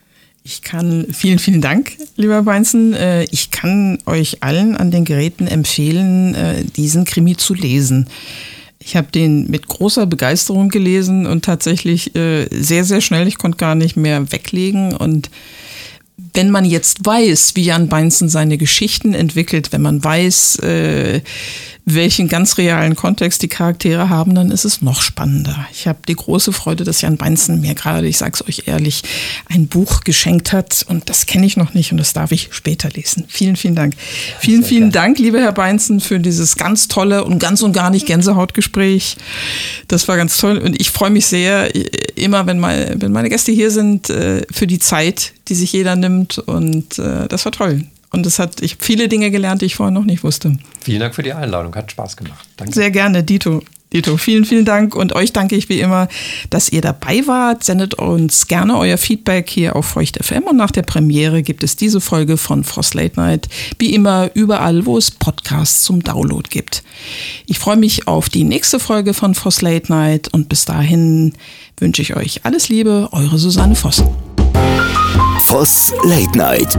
Ich kann, vielen, vielen Dank, lieber Beinzen. Äh, ich kann euch allen an den Geräten empfehlen, äh, diesen Krimi zu lesen. Ich habe den mit großer Begeisterung gelesen und tatsächlich äh, sehr, sehr schnell. Ich konnte gar nicht mehr weglegen und wenn man jetzt weiß, wie Jan Beinzen seine Geschichten entwickelt, wenn man weiß, welchen ganz realen Kontext die Charaktere haben, dann ist es noch spannender. Ich habe die große Freude, dass Jan Beinzen mir gerade, ich sage es euch ehrlich, ein Buch geschenkt hat und das kenne ich noch nicht und das darf ich später lesen. Vielen, vielen Dank. Vielen, vielen Dank, lieber Herr Beinzen, für dieses ganz tolle und ganz und gar nicht Gänsehautgespräch. Das war ganz toll und ich freue mich sehr, immer wenn, mal, wenn meine Gäste hier sind, äh, für die Zeit, die sich jeder nimmt und äh, das war toll. Und es hat, ich viele Dinge gelernt, die ich vorher noch nicht wusste. Vielen Dank für die Einladung, hat Spaß gemacht. Danke. Sehr gerne, Dito. Dito, vielen, vielen Dank und euch danke ich wie immer, dass ihr dabei wart. Sendet uns gerne euer Feedback hier auf Feucht FM und nach der Premiere gibt es diese Folge von Frost Late Night wie immer überall, wo es Podcasts zum Download gibt. Ich freue mich auf die nächste Folge von Frost Late Night und bis dahin wünsche ich euch alles Liebe, eure Susanne Voss. Voss Late Night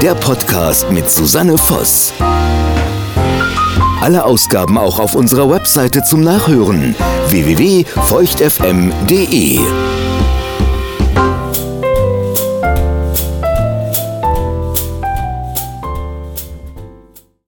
der Podcast mit Susanne Voss. Alle Ausgaben auch auf unserer Webseite zum Nachhören www.feuchtfm.de.